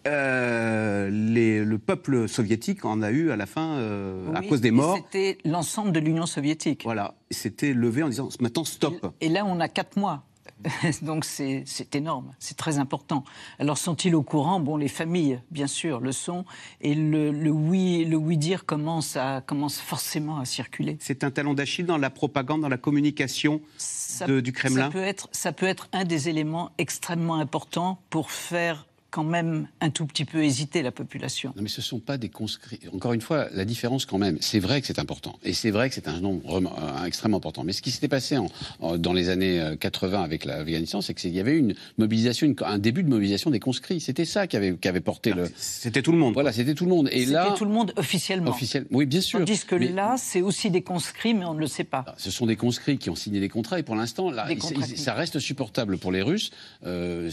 euh, le peuple soviétique en a eu à la fin euh, à cause des morts. C'était l'ensemble de l'Union soviétique. Voilà, c'était levé en disant maintenant stop. et là, on a quatre mois. Donc c'est énorme, c'est très important. Alors sont-ils au courant? Bon, les familles, bien sûr, le sont. Et le, oui, le oui dire commence, à, commence forcément à circuler. C'est un talon d'Achille dans la propagande, dans la communication du Kremlin? ça peut, être, ça peut être un des éléments extrêmement importants pour faire quand même un tout petit peu hésiter la population. Non, mais ce ne sont pas des conscrits. Encore une fois, la différence quand même, c'est vrai que c'est important. Et c'est vrai que c'est un nombre extrêmement important. Mais ce qui s'était passé en, dans les années 80 euh, avec l'Afghanistan, c'est qu'il y avait une mobilisation, un début de mobilisation des conscrits. C'était ça qui avait, qui avait porté le... C'était tout le monde. Voilà, c'était tout le monde. Et là... C'était tout le monde officiellement. Officiel... Oui, bien sûr. Tandis que là, c'est aussi des conscrits, mais on ne le sait pas. Ce sont des conscrits qui ont signé des contrats. Et pour l'instant, là, ça reste supportable pour les Russes. Euh,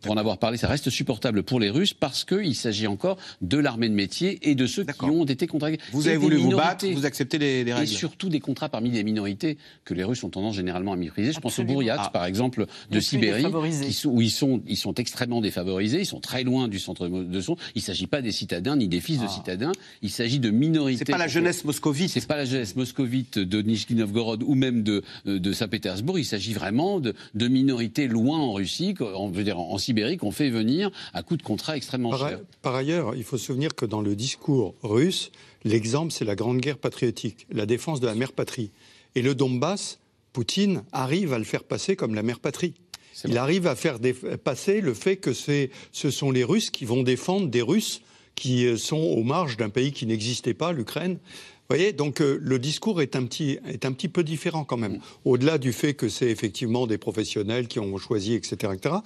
pour en avoir parlé, ça reste supportable pour les Russes parce qu'il s'agit encore de l'armée de métier et de ceux qui ont été contraints. Vous avez voulu vous battre, vous acceptez les, règles. Et surtout des contrats parmi des minorités que les Russes ont tendance généralement à mépriser. Je pense aux Bouriats, ah. par exemple, de Sibérie, qui où ils sont, ils sont extrêmement défavorisés, ils sont très loin du centre de son. Il ne s'agit pas des citadins ni des fils de ah. citadins, il s'agit de minorités. C'est pas la jeunesse moscovite. C'est pas la jeunesse moscovite de Nizhny Novgorod ou même de, de Saint-Pétersbourg. Il s'agit vraiment de, de minorités loin en Russie, en, en Sibérie, qu'on fait venir à coup de contrats extrêmement par, chers. Par ailleurs, il faut se souvenir que dans le discours russe, l'exemple, c'est la Grande Guerre patriotique, la défense de la mère patrie. Et le Donbass, Poutine arrive à le faire passer comme la mère patrie. Il arrive à faire passer le fait que ce sont les Russes qui vont défendre des Russes qui euh, sont aux marges d'un pays qui n'existait pas, l'Ukraine voyez, donc euh, le discours est un, petit, est un petit peu différent quand même. Au-delà du fait que c'est effectivement des professionnels qui ont choisi, etc. etc.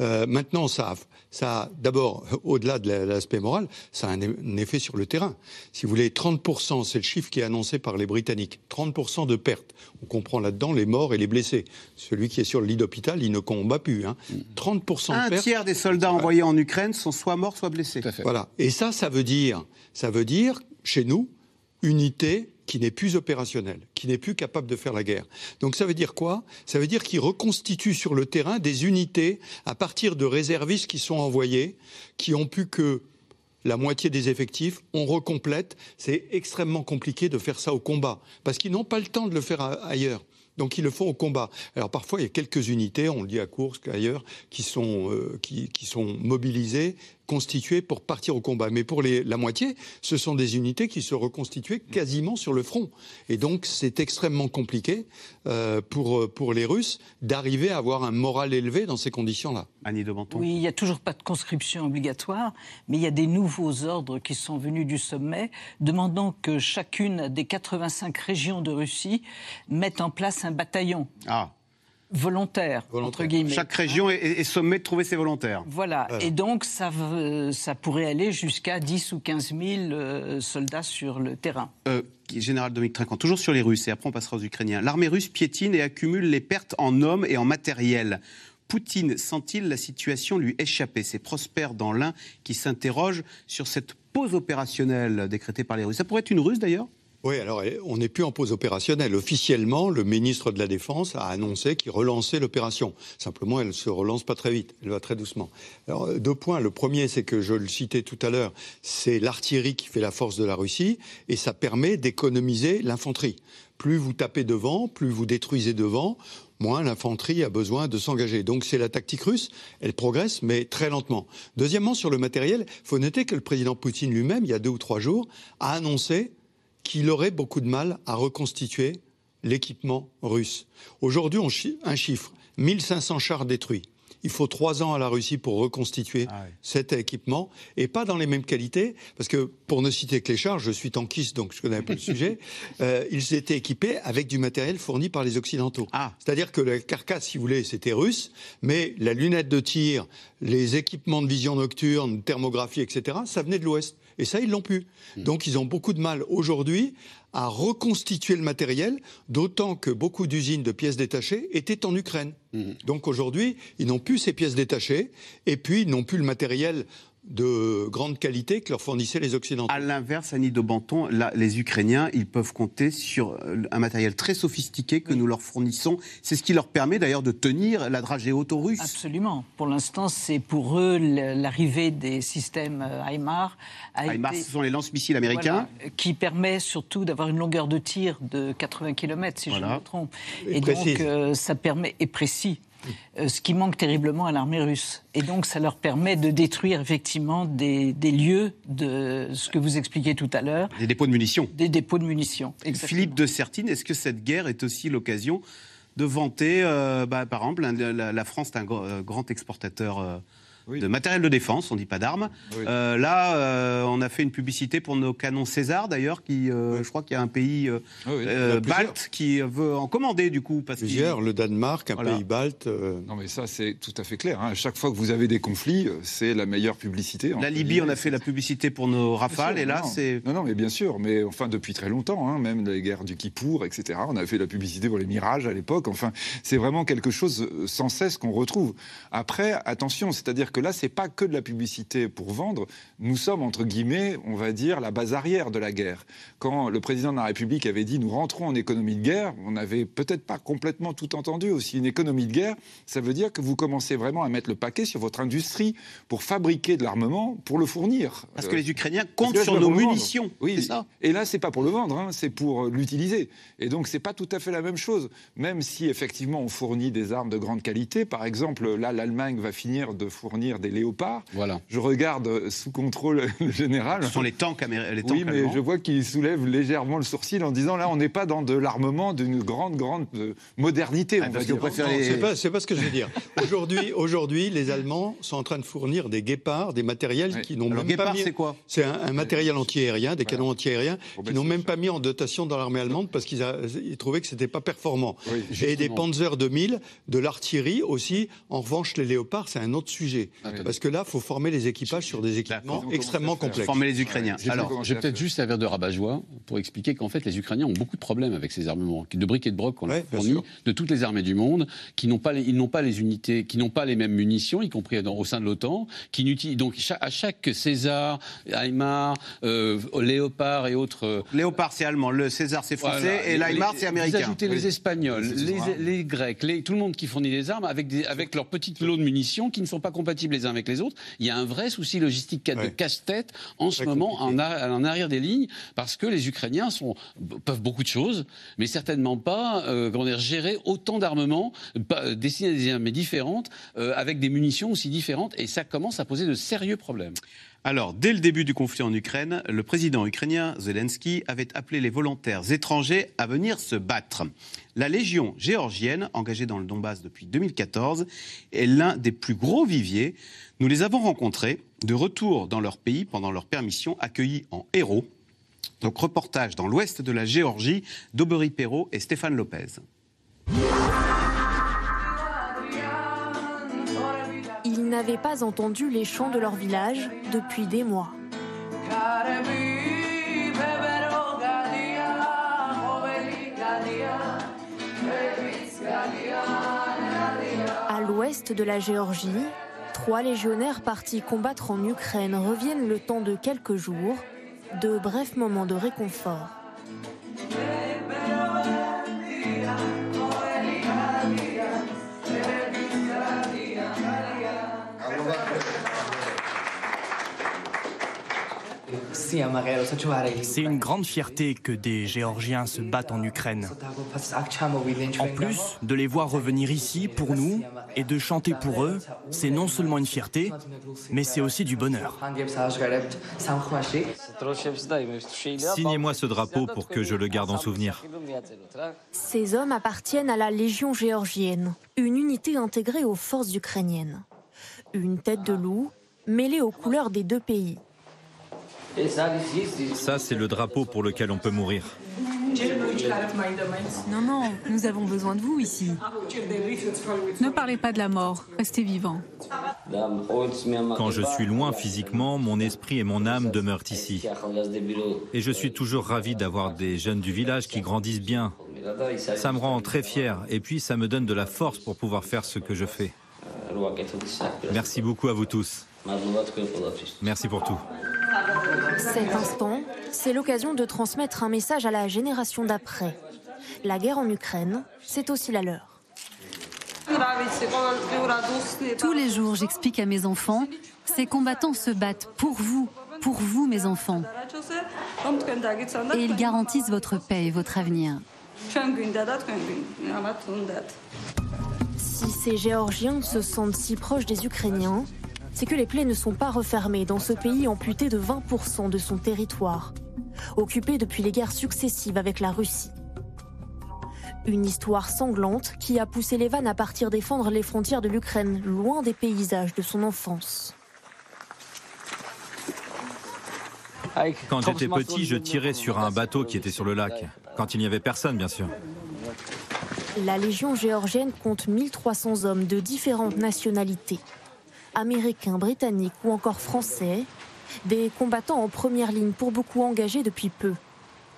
Euh, maintenant, ça, ça d'abord, au-delà de l'aspect moral, ça a un, effet sur le terrain. Si vous voulez, 30%, c'est le chiffre qui est annoncé par les Britanniques. 30% de pertes. On comprend là-dedans les morts et les blessés. Celui qui est sur le lit d'hôpital, il ne combat plus. Hein. 30% un de pertes. Un tiers des soldats envoyés en Ukraine sont soit morts, soit blessés. Voilà. Et ça, ça veut dire, ça veut dire, chez nous, unité qui n'est plus opérationnelle, qui n'est plus capable de faire la guerre. Donc ça veut dire quoi? Ça veut dire qu'ils reconstituent sur le terrain des unités à partir de réservistes qui sont envoyés, qui ont pu que la moitié des effectifs, on recomplète. C'est extrêmement compliqué de faire ça au combat, parce qu'ils n'ont pas le temps de le faire ailleurs. Donc ils le font au combat. Alors parfois il y a quelques unités, on le dit à Kursk ailleurs, qui sont, euh, qui, qui, sont mobilisées constituées pour partir au combat. Mais pour les, la moitié, ce sont des unités qui se reconstituaient quasiment sur le front. Et donc c'est extrêmement compliqué euh, pour, pour les Russes d'arriver à avoir un moral élevé dans ces conditions-là. Annie de Menton. Oui, il n'y a toujours pas de conscription obligatoire, mais il y a des nouveaux ordres qui sont venus du sommet demandant que chacune des 85 régions de Russie mette en place un bataillon. Ah volontaires, entre guillemets. Chaque région est, sommée de trouver ses volontaires. Voilà, et donc ça, ça pourrait aller jusqu'à 10 ou 15 000 euh, soldats sur le terrain. Euh, Général Dominique Trinquant, toujours sur les Russes, et après on passera aux Ukrainiens. L'armée russe piétine et accumule les pertes en hommes et en matériel. Poutine sent-il la situation lui échapper? C'est Prosper dans l'un qui s'interroge sur cette pause opérationnelle décrétée par les Russes. Ça pourrait être une Russe d'ailleurs? Oui, alors on n'est plus en pause opérationnelle. Officiellement, le ministre de la Défense a annoncé qu'il relançait l'opération. Simplement, elle ne se relance pas très vite, elle va très doucement. Euh, deux points. Le premier, c'est que je le citais tout à l'heure, c'est l'artillerie qui fait la force de la Russie, et ça permet d'économiser l'infanterie. Plus vous tapez devant, plus vous détruisez devant, moins l'infanterie a besoin de s'engager. Donc c'est la tactique russe, elle progresse, mais très lentement. Deuxièmement, sur le matériel, il faut noter que le président Poutine lui-même, il y a deux ou trois jours, a annoncé qu'il aurait beaucoup de mal à reconstituer l'équipement russe. Aujourd'hui, un chiffre, 1500 chars détruits. Il faut trois ans à la Russie pour reconstituer ah cet équipement et pas dans les mêmes qualités, parce que pour ne citer que les chars, je suis tankiste donc je connais un peu le sujet. Euh, ils étaient équipés avec du matériel fourni par les Occidentaux. Ah. C'est-à-dire que la carcasse, si vous voulez, c'était russe, mais la lunette de tir, les équipements de vision nocturne, thermographie, etc., ça venait de l'Ouest. Et ça, ils l'ont pu. Hmm. Donc, ils ont beaucoup de mal aujourd'hui à reconstituer le matériel, d'autant que beaucoup d'usines de pièces détachées étaient en Ukraine. Hmm. Donc aujourd'hui, ils n'ont plus ces pièces détachées, et puis ils n'ont plus le matériel de grande qualité que leur fournissaient les Occidentaux. À l'inverse, Annie de Banton, les Ukrainiens, ils peuvent compter sur euh, un matériel très sophistiqué que nous leur fournissons. C'est ce qui leur permet d'ailleurs de tenir la dragée auto-russe. Absolument. Pour l'instant, c'est pour eux l'arrivée des systèmes HIMARS. Euh, HIMARS, ce sont les lance-missiles américains. qui permet surtout d'avoir une longueur de tir de 80 km, si je ne me trompe. Et, donc, euh, ça permet, et précis, euh, ce qui manque terriblement à l'armée russe. Et donc, ça leur permet de détruire effectivement des, lieux de ce que vous expliquiez tout à l'heure. Des dépôts de munitions. Des dépôts de munitions. Philippe de Sertine, est-ce que cette guerre est aussi l'occasion de vanter, euh, bah, par exemple, la, France est un euh, grand exportateur de matériel de défense, on dit pas d'armes. Euh, là, euh, on a fait une publicité pour nos canons César, d'ailleurs, qui, euh, je crois qu'il y a un pays ah balte qui veut en commander, du coup. Parce plusieurs, le Danemark, un pays balte. Non, mais ça, c'est tout à fait clair. Hein. Chaque fois que vous avez des conflits, c'est la meilleure publicité. La Libye, on a fait la publicité pour nos rafales, et là, c'est... Non, non, mais bien sûr, mais enfin, depuis très longtemps, hein, même les guerres du Kippour, etc., on a fait la publicité pour les Mirages à l'époque. Enfin, c'est vraiment quelque chose sans cesse qu'on retrouve. Après, attention, c'est-à-dire que là, c'est pas que de la publicité pour vendre. Nous sommes, entre guillemets, on va dire, la base arrière de la guerre. Quand le président de la République avait dit nous rentrons en économie de guerre, on n'avait peut-être pas complètement tout entendu aussi. Une économie de guerre, ça veut dire que vous commencez vraiment à mettre le paquet sur votre industrie pour fabriquer de l'armement, pour le fournir. Parce que les Ukrainiens comptent sur nos munitions. Oui, ça? Et là, c'est pas pour le vendre, hein, c'est pour l'utiliser. Et donc, c'est pas tout à fait la même chose. Même si effectivement on fournit des armes de grande qualité, par exemple, là, l'Allemagne va finir de fournir des léopards. Voilà. Je regarde sous contrôle général. Ce sont les tanks, américains. Oui, mais je vois qu'il soulève légèrement le sourcil en disant là, on n'est pas dans de l'armement d'une grande, grande euh, modernité. Ah, c'est pas, pas, ce que je veux dire. Aujourd'hui, aujourd'hui, les Allemands sont en train de fournir des guépards, des matériels qui n'ont même pas mis. c'est quoi C'est un, matériel antiaérien, des canons antiaériens, qui n'ont même pas mis en dotation dans l'armée allemande parce qu'ils trouvaient que c'était pas performant. Et des Panzer 2000, de l'artillerie aussi. En revanche, les léopards, c'est un autre sujet. Ah parce que là, il faut former les équipages sur des équipements extrêmement complexes. Former les Ukrainiens. Alors, je vais peut-être juste servir de rabat-joie pour expliquer qu'en fait, les Ukrainiens ont beaucoup de problèmes avec ces armements, de briques et de broc qu'on leur fournit, de toutes les armées du monde, qui n'ont pas, les, ils n'ont pas les unités, qui n'ont pas les mêmes munitions, y compris au sein de l'OTAN, qui n'utilisent donc à chaque César, Aymar, euh, Léopard et autres. Euh, Léopard c'est allemand, le César c'est français et l'Aymar c'est américain. Vous ajoutez les Espagnols, les, Grecs, tout le monde qui fournit des armes avec, des, avec leurs petites lots de munitions qui ne sont pas compatibles les uns avec les autres. Il y a un vrai souci logistique de casse-tête en ce moment en, arrière des lignes parce que les Ukrainiens sont, peuvent beaucoup de choses, mais certainement pas euh, dire, gérer autant d'armements destinés à des armées différentes euh, avec des munitions aussi différentes et ça commence à poser de sérieux problèmes. Alors, dès le début du conflit en Ukraine, le président ukrainien Zelensky avait appelé les volontaires étrangers à venir se battre. La Légion géorgienne, engagée dans le Donbass depuis 2014, est l'un des plus gros viviers. Nous les avons rencontrés de retour dans leur pays pendant leur permission, accueillis en héros. Donc, reportage dans l'ouest de la Géorgie d'Aubery Perrault et Stéphane Lopez. N'avaient pas entendu les chants de leur village depuis des mois. À l'ouest de la Géorgie, trois légionnaires partis combattre en Ukraine reviennent le temps de quelques jours, de brefs moments de réconfort. C'est une grande fierté que des Géorgiens se battent en Ukraine. En plus de les voir revenir ici pour nous et de chanter pour eux, c'est non seulement une fierté, mais c'est aussi du bonheur. Signez-moi ce drapeau pour que je le garde en souvenir. Ces hommes appartiennent à la Légion géorgienne, une unité intégrée aux forces ukrainiennes. Une tête de loup mêlée aux couleurs des deux pays. Ça, c'est le drapeau pour lequel on peut mourir. Non, non, nous avons besoin de vous ici. Ne parlez pas de la mort, restez vivant. Quand je suis loin physiquement, mon esprit et mon âme demeurent ici. Et je suis toujours ravi d'avoir des jeunes du village qui grandissent bien. Ça me rend très fier et puis ça me donne de la force pour pouvoir faire ce que je fais. Merci beaucoup à vous tous. Merci pour tout. Cet instant, c'est l'occasion de transmettre un message à la génération d'après. La guerre en Ukraine, c'est aussi la leur. Tous les jours, j'explique à mes enfants, ces combattants se battent pour vous, pour vous, mes enfants. Et ils garantissent votre paix et votre avenir. Si ces Géorgiens se sentent si proches des Ukrainiens, c'est que les plaies ne sont pas refermées dans ce pays amputé de 20% de son territoire, occupé depuis les guerres successives avec la Russie. Une histoire sanglante qui a poussé Levan à partir défendre les frontières de l'Ukraine, loin des paysages de son enfance. Quand j'étais petit, je tirais sur un bateau qui était sur le lac, quand il n'y avait personne, bien sûr. La Légion géorgienne compte 1300 hommes de différentes nationalités américains, britanniques ou encore français, des combattants en première ligne pour beaucoup engagés depuis peu.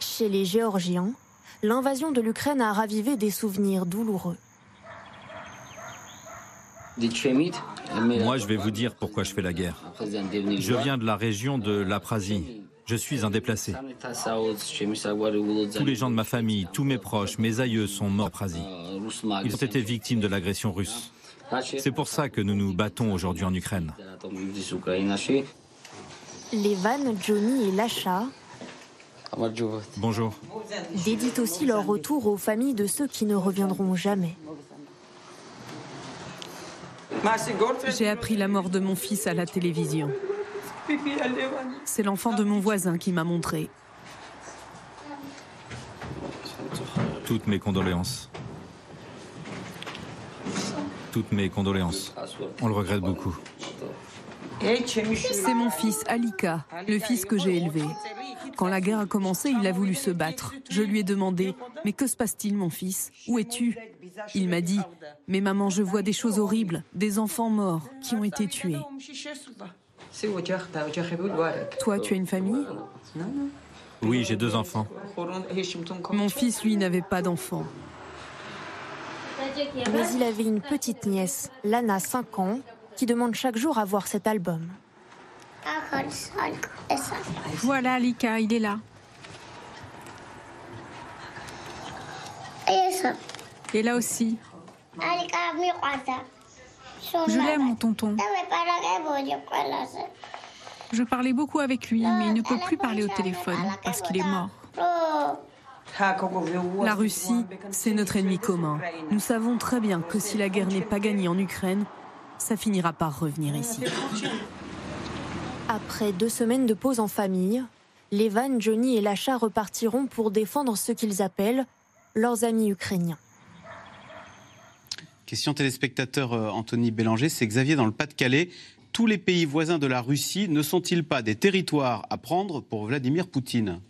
Chez les Géorgiens, l'invasion de l'Ukraine a ravivé des souvenirs douloureux. Moi, je vais vous dire pourquoi je fais la guerre. Je viens de la région de l'Aprasie. Je suis un déplacé. Tous les gens de ma famille, tous mes proches, mes aïeux sont morts à Prasie. Ils ont été victimes de l'agression russe. C'est pour ça que nous nous battons aujourd'hui en Ukraine. Les vannes Johnny et Lacha Bonjour. dédient aussi leur retour aux familles de ceux qui ne reviendront jamais. J'ai appris la mort de mon fils à la télévision. C'est l'enfant de mon voisin qui m'a montré. Toutes mes condoléances. Toutes mes condoléances. On le regrette beaucoup. C'est mon fils Alika, le fils que j'ai élevé. Quand la guerre a commencé, il a voulu se battre. Je lui ai demandé Mais que se passe-t-il, mon fils? Où es-tu? Il m'a dit Mais maman, je vois des choses horribles, des enfants morts qui ont été tués. Toi, tu as une famille? Oui, j'ai deux enfants. Mon fils, lui, n'avait pas d'enfants. Mais il avait une petite nièce, Lana, 5 ans, qui demande chaque jour à voir cet album. Voilà, Alika, il est là. Et là aussi. Je l'aime, mon tonton. Je parlais beaucoup avec lui, mais il ne peut plus parler au téléphone parce qu'il est mort. La Russie, c'est notre ennemi commun. Nous savons très bien que si la guerre n'est pas gagnée en Ukraine, ça finira par revenir ici. Après deux semaines de pause en famille, Levan, Johnny et Lacha repartiront pour défendre ce qu'ils appellent leurs amis ukrainiens. Question téléspectateur euh, Anthony Bélanger, c'est Xavier dans le Pas-de-Calais. Tous les pays voisins de la Russie ne sont-ils pas des territoires à prendre pour Vladimir Poutine?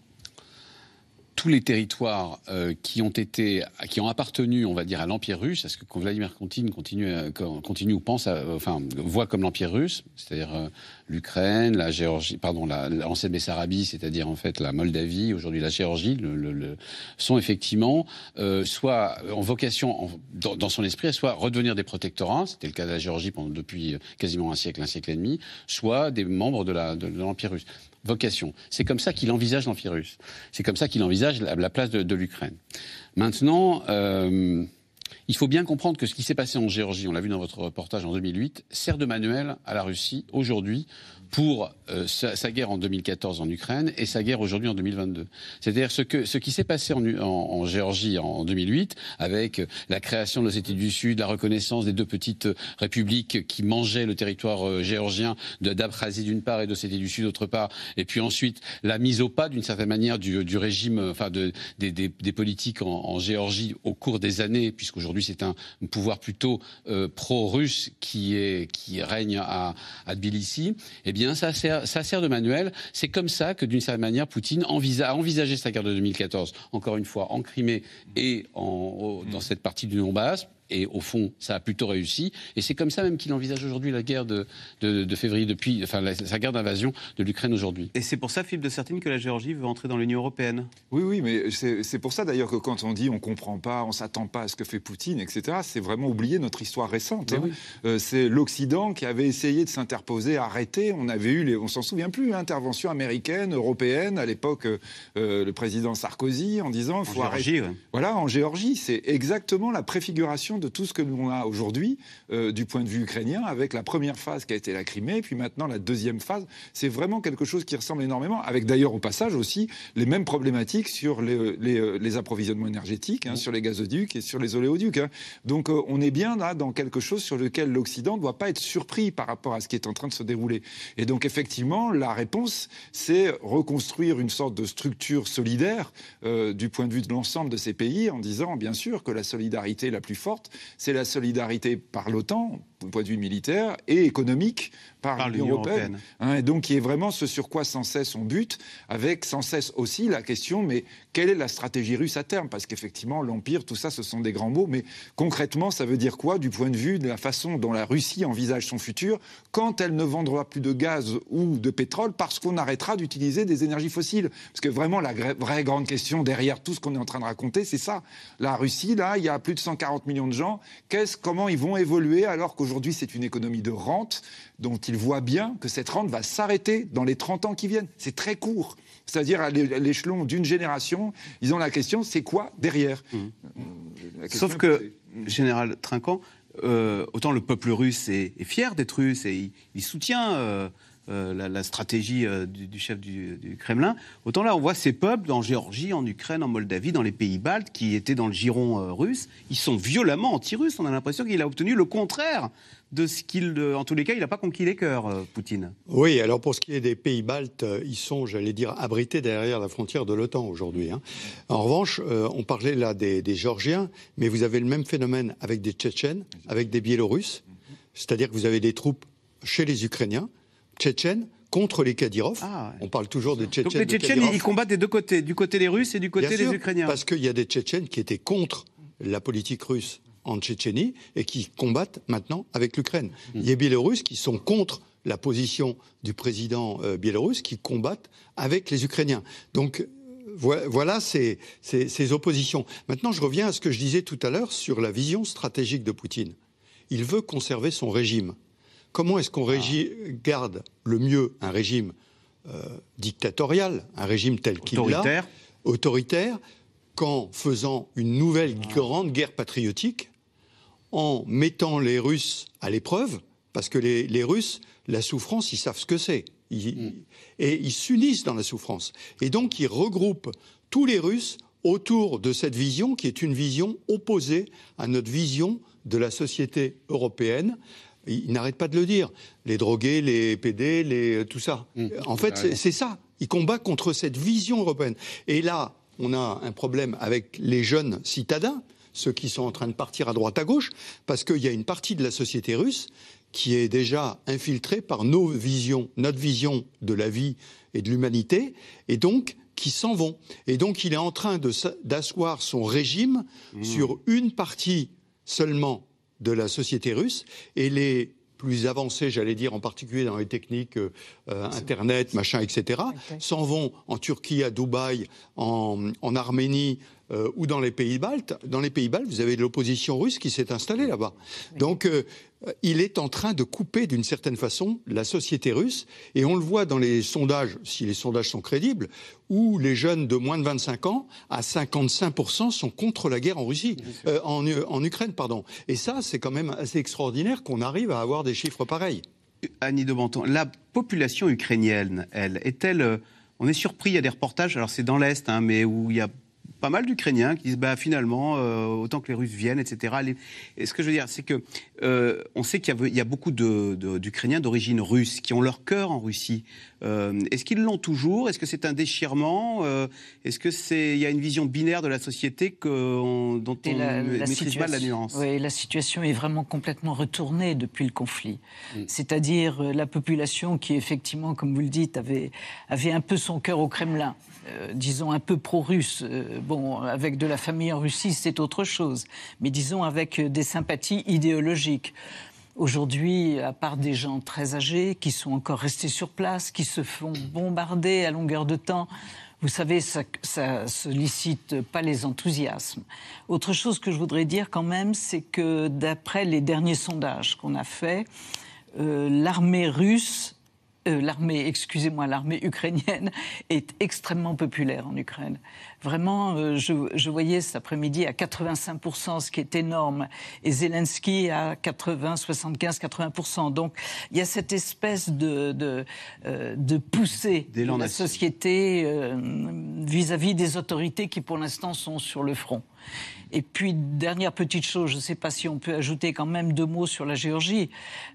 Tous les territoires euh, qui ont été, qui ont appartenu, on va dire, à l'Empire russe, est-ce que Vladimir Poutine continue, continue ou pense, enfin, voit comme l'Empire russe, c'est-à-dire l'Ukraine, la Géorgie, pardon, l'ancienne Bessarabie, c'est-à-dire en fait la Moldavie, aujourd'hui la Géorgie, sont effectivement soit en vocation, dans, son esprit, soit redevenir des protectorats, c'était le cas de la Géorgie pendant depuis quasiment un siècle, un siècle et demi, soit des membres de l'Empire russe vocation. C'est comme ça qu'il envisage l'Empire russe. C'est comme ça qu'il envisage la, place de, l'Ukraine. Maintenant, euh, il faut bien comprendre que ce qui s'est passé en Géorgie, on l'a vu dans votre reportage en 2008, sert de manuel à la Russie aujourd'hui pour euh, sa, guerre en 2014 en Ukraine et sa guerre aujourd'hui en 2022. C'est-à-dire ce, que, ce qui s'est passé en, Géorgie en 2008, avec la création de l'Ossétie du Sud, la reconnaissance des deux petites républiques qui mangeaient le territoire euh, géorgien d'Abkhazie d'une part et d'Ossétie du Sud d'autre part, et puis ensuite la mise au pas d'une certaine manière du, régime, enfin de, des, politiques en, Géorgie au cours des années, puisqu'aujourd'hui c'est un pouvoir plutôt euh, pro-russe qui règne à, à Tbilissi. Eh bien, ça sert, de manuel. C'est comme ça que, d'une certaine manière, Poutine a envisagé sa guerre de 2014, encore une fois, en Crimée et dans cette partie du Donbass et au fond, ça a plutôt réussi. Et c'est comme ça même qu'il envisage aujourd'hui la guerre de, de, février, depuis, enfin, sa guerre d'invasion de l'Ukraine aujourd'hui. Et c'est pour ça, Philippe de Sertine, que la Géorgie veut entrer dans l'Union européenne? Oui, oui, mais c'est pour ça d'ailleurs que quand on dit on comprend pas, on s'attend pas à ce que fait Poutine, etc., c'est vraiment oublier notre histoire récente. Hein. Euh, c'est l'Occident qui avait essayé de s'interposer, arrêter. On avait eu, les, on s'en souvient plus, intervention américaine, européenne, à l'époque, euh, le président Sarkozy, en disant il faut arrêter. Voilà, en Géorgie, c'est exactement la préfiguration de tout ce que nous a aujourd'hui euh, du point de vue ukrainien, avec la première phase qui a été la Crimée, puis maintenant la deuxième phase. C'est vraiment quelque chose qui ressemble énormément, avec d'ailleurs au passage aussi les mêmes problématiques sur les, les, euh, approvisionnements énergétiques, hein, sur les gazoducs et sur les oléoducs. Hein. Donc euh, on est bien là dans quelque chose sur lequel l'Occident ne doit pas être surpris par rapport à ce qui est en train de se dérouler. Et donc effectivement, la réponse, c'est reconstruire une sorte de structure solidaire du point de vue de l'ensemble de ces pays en disant bien sûr que la solidarité la plus forte, c'est la solidarité par l'OTAN, du point de vue militaire, et économique par, l'Union européenne. Hein, et donc, qui est vraiment ce sur quoi sans cesse on bute, avec sans cesse aussi la question, mais quelle est la stratégie russe à terme? Parce qu'effectivement, l'Empire, tout ça, ce sont des grands mots, mais concrètement, ça veut dire quoi du point de vue de la façon dont la Russie envisage son futur quand elle ne vendra plus de gaz ou de pétrole parce qu'on arrêtera d'utiliser des énergies fossiles? Parce que vraiment, la vraie grande question derrière tout ce qu'on est en train de raconter, c'est ça. La Russie, là, il y a plus de 140 millions de gens. comment ils vont évoluer alors qu'aujourd'hui, c'est une économie de rente dont ils voient bien que cette rente va s'arrêter dans les 30 ans qui viennent. C'est très court. C'est-à-dire à l'échelon d'une génération, ils ont la question, c'est quoi derrière? Mmh. Sauf que, général Trinquant, euh, autant le peuple russe est, fier d'être russe et il, soutient euh, euh, la, stratégie du, chef du, Kremlin, autant là on voit ces peuples en Géorgie, en Ukraine, en Moldavie, dans les pays baltes qui étaient dans le giron russe, ils sont violemment anti-russes. On a l'impression qu'il a obtenu le contraire de ce qu'il, en tous les cas, il n'a pas conquis les cœurs, euh, Poutine. Oui, alors pour ce qui est des pays baltes, euh, ils sont, j'allais dire, abrités derrière la frontière de l'OTAN aujourd'hui. Hein. En revanche, euh, on parlait là des, Géorgiens, mais vous avez le même phénomène avec des Tchétchènes, avec des Biélorusses, c'est-à-dire que vous avez des troupes chez les Ukrainiens, Tchétchènes, contre les Kadyrov. Ah, on parle toujours des Tchétchènes. Donc les Tchétchènes, ils combattent des deux côtés, du côté des Russes et du côté des Ukrainiens. Parce qu'il y a des Tchétchènes qui étaient contre la politique russe en Tchétchénie et qui combattent maintenant avec l'Ukraine. Il y a Biélorusses qui sont contre la position du président euh, biélorusse qui combattent avec les Ukrainiens. Donc voilà ces, oppositions. Maintenant, je reviens à ce que je disais tout à l'heure sur la vision stratégique de Poutine. Il veut conserver son régime. Comment est-ce qu'on ah. garde le mieux un régime euh, dictatorial, un régime tel qu'il l'a, autoritaire, qu'en faisant une nouvelle grande guerre patriotique en mettant les Russes à l'épreuve, parce que les, Russes, la souffrance, ils savent ce que c'est. Mm. Et ils s'unissent dans la souffrance. Et donc, ils regroupent tous les Russes autour de cette vision qui est une vision opposée à notre vision de la société européenne. Ils n'arrêtent pas de le dire. Les drogués, les PD, les, tout ça. Mm. En fait, c'est ça. Ils combattent contre cette vision européenne. Et là, on a un problème avec les jeunes citadins ceux qui sont en train de partir à droite à gauche, parce qu'il y a une partie de la société russe qui est déjà infiltrée par nos visions, notre vision de la vie et de l'humanité, et donc qui s'en vont. Et donc il est en train d'asseoir son régime mmh. sur une partie seulement de la société russe et les plus avancés, j'allais dire, en particulier dans les techniques euh, Internet, machin, etc., s'en vont en Turquie, à Dubaï, en, en Arménie, euh, ou dans les pays baltes. Dans les pays baltes, vous avez de l'opposition russe qui s'est installée là-bas. Donc, euh, il est en train de couper d'une certaine façon la société russe. Et on le voit dans les sondages, si les sondages sont crédibles, où les jeunes de moins de 25 ans, à 55%, sont contre la guerre en Russie, euh, en, en, Ukraine, pardon. Et ça, c'est quand même assez extraordinaire qu'on arrive à avoir des chiffres pareils. Annie de Menton, la population ukrainienne, elle, est-elle... On est surpris, il y a des reportages, alors c'est dans l'Est, hein, mais où il y a pas mal d'Ukrainiens qui disent bah, finalement, euh, autant que les Russes viennent, etc. Et ce que je veux dire, c'est que euh, on sait qu'il y, a beaucoup d'Ukrainiens d'origine russe qui ont leur cœur en Russie. Euh, est-ce qu'ils l'ont toujours? Est-ce que c'est un déchirement? Est-ce que c'est il y a une vision binaire de la société que dont on ne maîtrise pas la nuance? Oui, la situation est vraiment complètement retournée depuis le conflit. Mm. C'est-à-dire la population qui effectivement, comme vous le dites, avait avait un peu son cœur au Kremlin. Euh, disons, un peu pro-russe. Euh, bon, avec de la famille en Russie, c'est autre chose. Mais disons, avec des sympathies idéologiques. Aujourd'hui, à part des gens très âgés qui sont encore restés sur place, qui se font bombarder à longueur de temps, vous savez, ça, ne sollicite pas les enthousiasmes. Autre chose que je voudrais dire quand même, c'est que d'après les derniers sondages qu'on a faits, euh, l'armée russe l'armée, excusez-moi, l'armée ukrainienne est extrêmement populaire en Ukraine. Vraiment, euh, je, voyais cet après-midi à 85%, ce qui est énorme, et Zelensky à 80, 75, 80%. Donc, il y a cette espèce de, de, euh, de poussée de la société vis-à-vis -vis des autorités qui, pour l'instant, sont sur le front. Et puis, dernière petite chose, je ne sais pas si on peut ajouter quand même deux mots sur la Géorgie,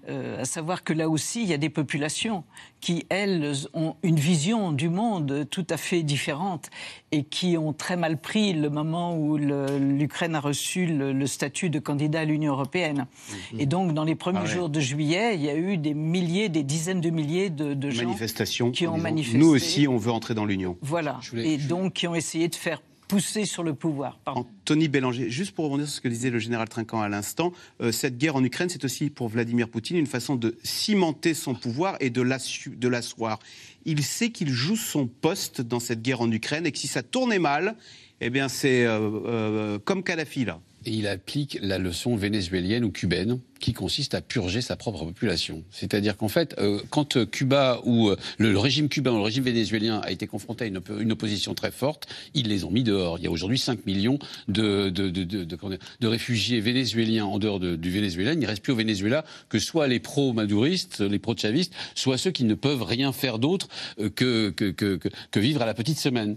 euh, à savoir que là aussi, il y a des populations qui, elles, ont une vision du monde tout à fait différente et qui ont très mal pris le moment où l'Ukraine a reçu le, statut de candidat à l'Union européenne. Mhm. Et donc, dans les premiers ah jours de juillet, il y a eu des milliers, des dizaines de milliers de, de gens qui ont manifesté. Nous aussi, on veut entrer dans l'Union. Voilà. Et donc, qui ont essayé de faire poussé sur le pouvoir. Anthony Bélanger, juste pour rebondir sur ce que disait le général Trinquant à l'instant, euh, cette guerre en Ukraine, c'est aussi pour Vladimir Poutine une façon de cimenter son pouvoir et de l'asseoir. Il sait qu'il joue son poste dans cette guerre en Ukraine et que si ça tournait mal, eh bien c'est euh, euh, comme Kadhafi là. Et il applique la leçon vénézuélienne ou cubaine qui consiste à purger sa propre population. C'est-à-dire qu'en fait, euh, quand euh, Cuba ou euh, le, régime cubain ou le régime vénézuélien a été confronté à une, opposition très forte, ils les ont mis dehors. Il y a aujourd'hui 5 millions de, réfugiés vénézuéliens en dehors du Venezuela. Il ne reste plus au Venezuela que soit les pro-madouristes, les pro-chavistes, soit ceux qui ne peuvent rien faire d'autre que, que, vivre à la petite semaine,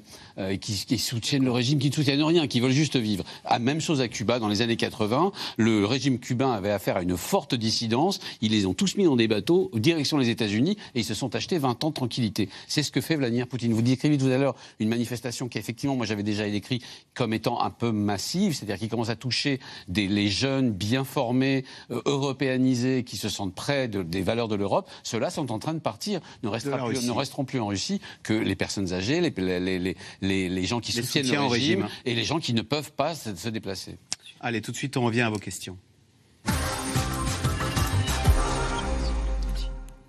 qui, qui, soutiennent le régime, qui ne soutiennent rien, qui veulent juste vivre. Ah, même chose à Cuba, dans les années 80, le régime cubain avait affaire à une forte dissidence. Ils les ont tous mis dans des bateaux, direction les États-Unis, et ils se sont achetés 20 ans de tranquillité. C'est ce que fait Vladimir Poutine. Vous décrivez tout à l'heure une manifestation qui, effectivement, moi j'avais déjà décrit comme étant un peu massive, c'est-à-dire qui commence à toucher des, les jeunes bien formés, euh, européanisés, qui se sentent près des valeurs de l'Europe. Ceux-là sont en train de partir, ne, ne resteront plus en Russie que les personnes âgées, les, les, les gens qui soutiennent le régime, et les gens qui ne peuvent pas se déplacer. Allez, tout de suite, on revient à vos questions.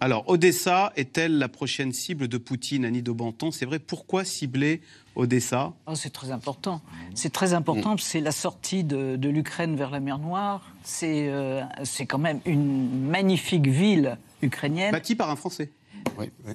Alors, Odessa est-elle la prochaine cible de Poutine, Annie Daubenton C'est vrai, pourquoi cibler Odessa? Oh, C'est très important. C'est très important, mm. c'est la sortie de, l'Ukraine vers la mer Noire. Euh, c'est quand même une magnifique ville ukrainienne. Bâtie par un Français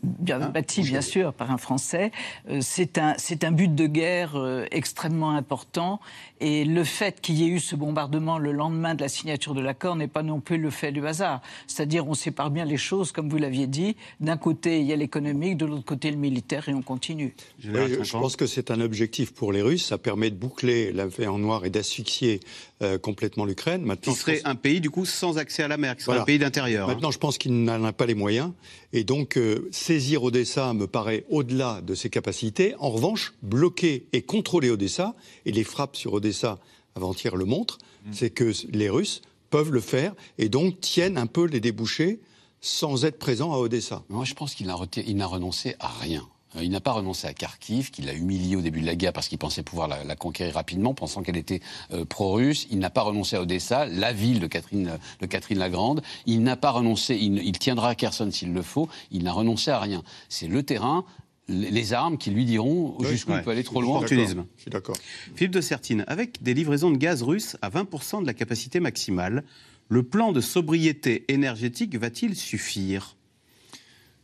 bien hein bâti bien sûr par un Français. Euh, c'est un, un but de guerre euh, extrêmement important et le fait qu'il y ait eu ce bombardement le lendemain de la signature de l'accord n'est pas non plus le fait du hasard. C'est-à-dire on sépare bien les choses, comme vous l'aviez dit. D'un côté il y a l'économique, de l'autre côté le militaire et on continue. je pense que c'est un objectif pour les Russes. Ça permet de boucler la en noir et d'asphyxier euh, complètement l'Ukraine. Qui serait un pays du coup sans accès à la mer, qui serait un pays d'intérieur. Maintenant, je pense qu'il n'en a pas les moyens et donc saisir Odessa me paraît au-delà de ses capacités. En revanche, bloquer et contrôler Odessa, et les frappes sur Odessa avant-hier le montrent, mm. c'est que les Russes peuvent le faire et donc tiennent un peu les débouchés sans être présents à Odessa. Moi, je pense qu'il n'a renoncé à rien. Il n'a pas renoncé à Kharkiv, qu'il a humilié au début de la guerre parce qu'il pensait pouvoir la, conquérir rapidement, pensant qu'elle était euh, pro-russe. Il n'a pas renoncé à Odessa, la ville de Catherine, de Catherine la Grande. Il n'a pas renoncé, il, tiendra à Kherson s'il le faut. Il n'a renoncé à rien. C'est le terrain, les armes qui lui diront jusqu'où il peut aller trop loin. Je suis d'accord. Philippe de Sertine, avec des livraisons de gaz russe à 20% de la capacité maximale, le plan de sobriété énergétique va-t-il suffire?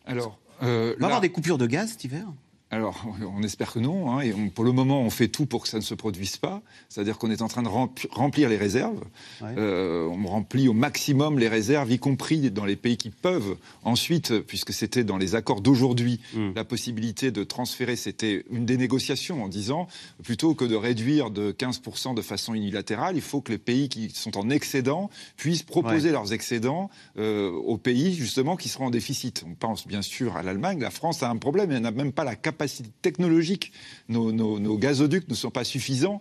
Alors, euh, va y avoir des coupures de gaz cet hiver? Alors, on espère que non. Hein, et pour le moment, on fait tout pour que ça ne se produise pas. C'est-à-dire qu'on est en train de remplir les réserves. Euh, on remplit au maximum les réserves, y compris dans les pays qui peuvent. Ensuite, puisque c'était dans les accords d'aujourd'hui, hmm. la possibilité de transférer, c'était une des négociations en disant, plutôt que de réduire de 15% de façon unilatérale, il faut que les pays qui sont en excédent puissent proposer leurs excédents euh, aux pays, justement, qui seront en déficit. On pense bien sûr à l'Allemagne. La France a un problème, elle n'a même pas la capacité capacités technologiques. Nos, gazoducs ne sont pas suffisants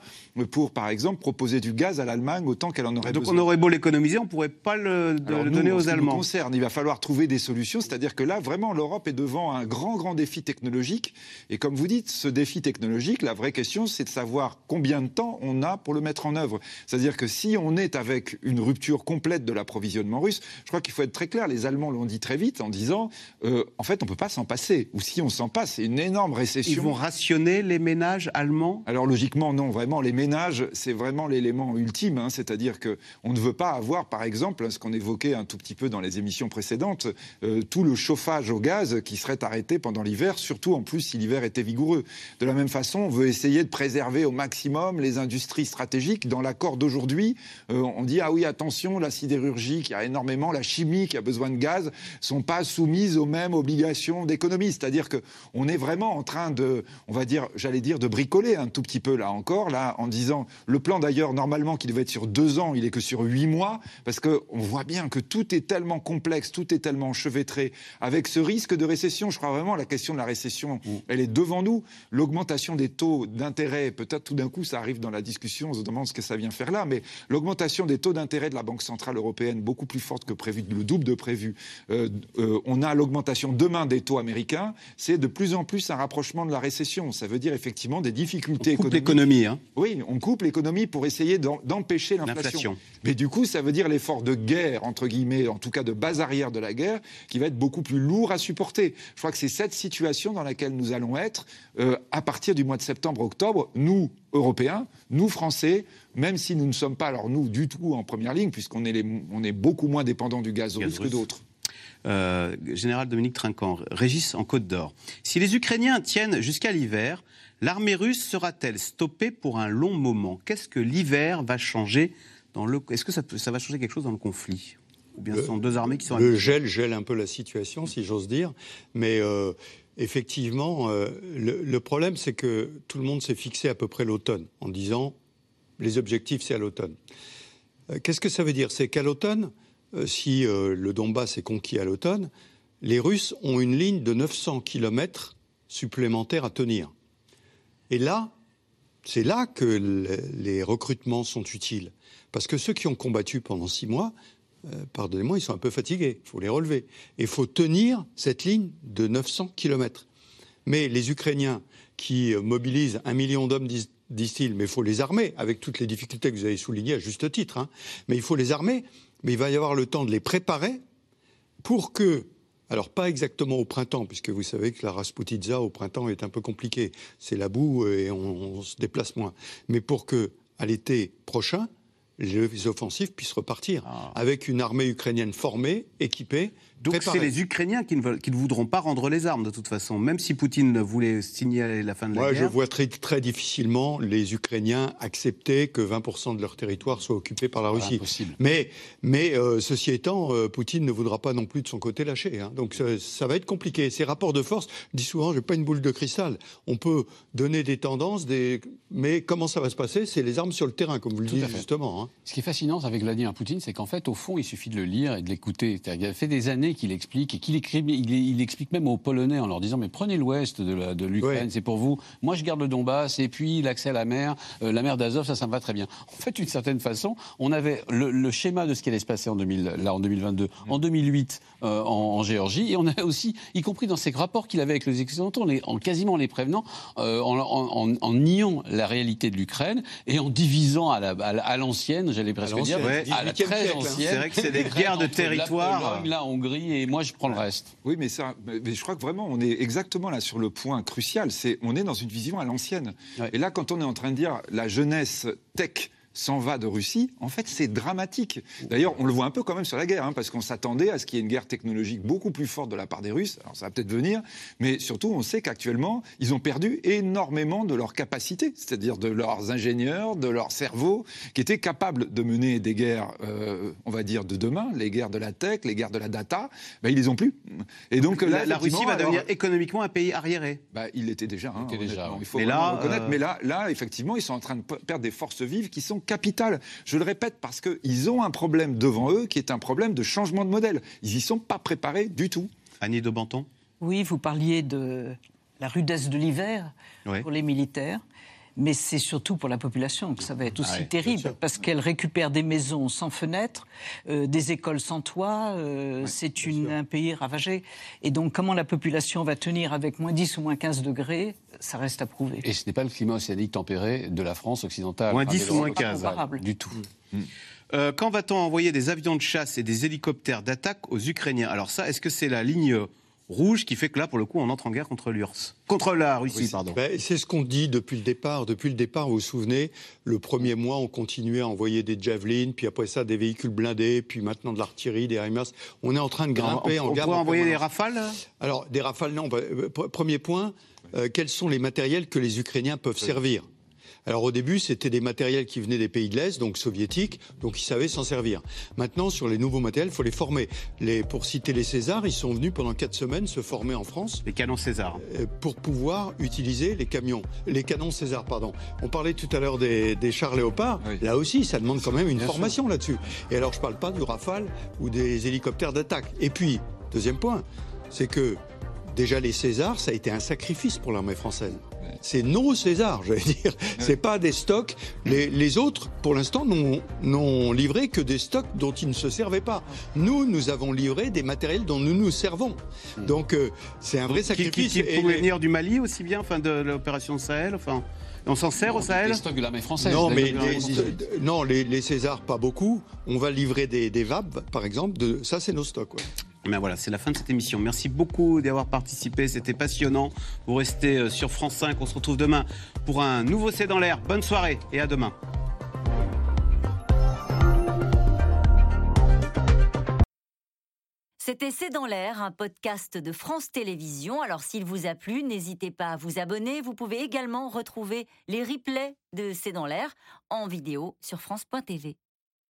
pour, par exemple, proposer du gaz à l'Allemagne autant qu'elle en aurait besoin. Donc on aurait beau l'économiser, on ne pourrait pas le, donner aux Allemands. Nous concerne, il va falloir trouver des solutions. C'est-à-dire que là, vraiment, l'Europe est devant un grand, grand défi technologique. Et comme vous dites, ce défi technologique, la vraie question, c'est de savoir combien de temps on a pour le mettre en œuvre. C'est-à-dire que si on est avec une rupture complète de l'approvisionnement russe, je crois qu'il faut être très clair. Les Allemands l'ont dit très vite en disant, euh, en fait, on ne peut pas s'en passer. Ou si on s'en passe, c'est une énorme récession. Ils vont rationner les ménages allemands? Alors logiquement, non. Vraiment, les ménages, c'est vraiment l'élément ultime. Hein. C'est-à-dire que on ne veut pas avoir, par exemple, ce qu'on évoquait un tout petit peu dans les émissions précédentes, euh, tout le chauffage au gaz qui serait arrêté pendant l'hiver, surtout en plus si l'hiver était vigoureux. De la même façon, on veut essayer de préserver au maximum les industries stratégiques. Dans l'accord d'aujourd'hui, euh, on dit ah oui, attention, la sidérurgie qui a énormément, la chimie qui a besoin de gaz, sont pas soumises aux mêmes obligations d'économie. C'est-à-dire que on est vraiment en train de, on va dire, j'allais dire, de bricoler un tout petit peu là encore, là, en disant, le plan d'ailleurs, normalement, qui devait être sur deux ans, il est que sur huit mois, parce qu'on voit bien que tout est tellement complexe, tout est tellement chevêtré, avec ce risque de récession. Je crois vraiment la question de la récession, mm. elle est devant nous. L'augmentation des taux d'intérêt, peut-être tout d'un coup, ça arrive dans la discussion, on se demande ce que ça vient faire là, mais l'augmentation des taux d'intérêt de la Banque Centrale Européenne, beaucoup plus forte que prévu, le double de prévu. Euh, euh, on a l'augmentation demain des taux américains, c'est de plus en plus un rapprochement de la récession. Ça veut dire effectivement des difficultés on coupe l'économie. Hein. Oui, on coupe l'économie pour essayer d'empêcher l'inflation. Mais du coup, ça veut dire l'effort de guerre, entre guillemets, en tout cas de base arrière de la guerre, qui va être beaucoup plus lourd à supporter. Je crois que c'est cette situation dans laquelle nous allons être euh, à partir du mois de septembre-octobre, nous, Européens, nous, Français, même si nous ne sommes pas, alors nous, du tout en première ligne, puisqu'on est, on est beaucoup moins dépendants du gaz russe que d'autres. Euh, général Dominique Trinquant, Régis en Côte d'Or. Si les Ukrainiens tiennent jusqu'à l'hiver, l'armée russe sera-t-elle stoppée pour un long moment? Qu'est-ce que l'hiver va changer dans le... Est-ce que ça, ça, va changer quelque chose dans le conflit? Ou bien ce sont deux armées qui sont... Le gel gèle un peu la situation, si j'ose dire. Mais euh, effectivement, euh, le, problème, c'est que tout le monde s'est fixé à peu près l'automne, en disant les objectifs, c'est à l'automne. Qu'est-ce que ça veut dire? C'est qu'à l'automne, si euh, le Donbass est conquis à l'automne, les Russes ont une ligne de 900 km supplémentaires à tenir. Et là, c'est là que les recrutements sont utiles. Parce que ceux qui ont combattu pendant six mois, euh, pardonnez-moi, ils sont un peu fatigués. Il faut les relever. Et il faut tenir cette ligne de 900 km. Mais les Ukrainiens qui mobilisent un million d'hommes, disent-ils, mais il faut les armer, avec toutes les difficultés que vous avez soulignées à juste titre, hein. mais il faut les armer mais il va y avoir le temps de les préparer pour que, alors pas exactement au printemps, puisque vous savez que la Rasputitsa au printemps est un peu compliquée, c'est la boue et on, se déplace moins, mais pour que à l'été prochain, les offensifs puissent repartir ah. avec une armée ukrainienne formée, équipée, donc c'est les Ukrainiens qui ne, veulent, qui ne, voudront pas rendre les armes de toute façon, même si Poutine voulait signer la fin de la Moi, guerre. Je vois très, très difficilement les Ukrainiens accepter que 20% de leur territoire soit occupé par la Russie. mais, mais euh, ceci étant, euh, Poutine ne voudra pas non plus de son côté lâcher. Hein. Donc ça, va être compliqué. Ces rapports de force, je dis souvent, je n'ai pas une boule de cristal. On peut donner des tendances, des... mais comment ça va se passer? C'est les armes sur le terrain, comme vous le dites justement. Hein. Ce qui est fascinant avec Vladimir Poutine, c'est qu'en fait, au fond, il suffit de le lire et de l'écouter. Il a fait des années qu'il explique et qu'il écrit, il, explique même aux Polonais en leur disant mais prenez l'Ouest de l'Ukraine, c'est pour vous. Moi, je garde le Donbass et puis l'accès à la mer, euh, la mer d'Azov, ça, ça me va très bien. En fait, d'une certaine façon, on avait le, schéma de ce qui allait se passer en 2000, là en 2022, en 2008 euh, en, Géorgie, et on a aussi, y compris dans ces rapports qu'il avait avec les Occidentaux, en, quasiment les prévenant, euh, en, niant la réalité de l'Ukraine et en divisant à l'ancienne, j'allais presque dire, à la très ancienne. C'est vrai que c'est des guerres de territoire. La, Hongrie et moi je prends le reste. Oui, mais ça, mais je crois que vraiment on est exactement là sur le point crucial. C'est on est dans une vision à l'ancienne. Et là, quand on est en train de dire la jeunesse tech s'en va de Russie, en fait, c'est dramatique. D'ailleurs, on le voit un peu quand même sur la guerre, hein, parce qu'on s'attendait à ce qu'il y ait une guerre technologique beaucoup plus forte de la part des Russes. Alors, ça va peut-être venir, mais surtout, on sait qu'actuellement, ils ont perdu énormément de leurs capacités, c'est-à-dire de leurs ingénieurs, de leurs cerveaux, qui étaient capables de mener des guerres, euh, on va dire, de demain, les guerres de la tech, les guerres de la data. Ben, ils les ont plus. Et donc, là, la, Russie va devenir économiquement un pays arriéré. Ben, il l'était déjà. Hein, il, déjà il faut là, reconnaître. Euh, mais là, là, effectivement, ils sont en train de perdre des forces vives qui sont capital. Je le répète parce qu'ils ont un problème devant eux qui est un problème de changement de modèle. Ils n'y sont pas préparés du tout. Annie de Banton? Oui, vous parliez de la rudesse de l'hiver pour les militaires. Mais c'est surtout pour la population que ça va être aussi terrible, parce qu'elle récupère des maisons sans fenêtres, euh, des écoles sans toit, euh, c'est un pays ravagé. Et donc comment la population va tenir avec moins 10 ou moins 15 degrés, ça reste à prouver. Et ce n'est pas le climat océanique tempéré de la France occidentale. Moins 10 ou moins 15. Du tout. Mm. Euh, quand va-t-on envoyer des avions de chasse et des hélicoptères d'attaque aux Ukrainiens? Alors ça, est-ce que c'est la ligne rouge qui fait que là, pour le coup, on entre en guerre contre l'URSS. Contre la Russie, pardon. Ben, c'est ce qu'on dit depuis le départ. Depuis le départ, vous vous souvenez, le premier mois, on continuait à envoyer des javelins, puis après ça, des véhicules blindés, puis maintenant de l'artillerie, des HIMARS. On est en train de grimper on, en garde. On envoyer des rafales Alors, des rafales, non. Bah, euh, premier point, euh, quels sont les matériels que les Ukrainiens peuvent servir? Alors au début, c'était des matériels qui venaient des pays de l'Est, donc soviétiques, donc ils savaient s'en servir. Maintenant, sur les nouveaux matériels, il faut les former. Les, pour citer les Césars, ils sont venus pendant quatre semaines se former en France. Les canons César. Euh, pour pouvoir utiliser les camions, les canons César, pardon. On parlait tout à l'heure des, des chars Léopard. Là aussi, ça demande quand même une formation là-dessus. Et alors, je ne parle pas du Rafale ou des hélicoptères d'attaque. Et puis, deuxième point, c'est que déjà les Césars, ça a été un sacrifice pour l'armée française c'est non César, j'allais dire. C'est pas des stocks. Les, autres, pour l'instant, n'ont livré que des stocks dont ils ne se servaient pas. Nous, nous avons livré des matériels dont nous nous servons. Donc, euh, c'est un vrai sacrifice. Qui, qui, venir du Mali aussi bien, enfin de l'opération Sahel, enfin. On s'en sert au Sahel Les stocks de l'armée française. Non, mais les, non, les, Césars, pas beaucoup. On va livrer des, des VAB, par exemple. De, ça, c'est nos stocks. Ouais. Ben voilà, c'est la fin de cette émission. Merci beaucoup d'avoir participé, c'était passionnant. Vous restez euh, sur France 5, on se retrouve demain pour un nouveau C'est dans l'air. Bonne soirée et à demain. C'était C'est dans l'air, un podcast de France Télévisions. Alors s'il vous a plu, n'hésitez pas à vous abonner. Vous pouvez également retrouver les replays de C'est dans l'air en vidéo sur France.tv.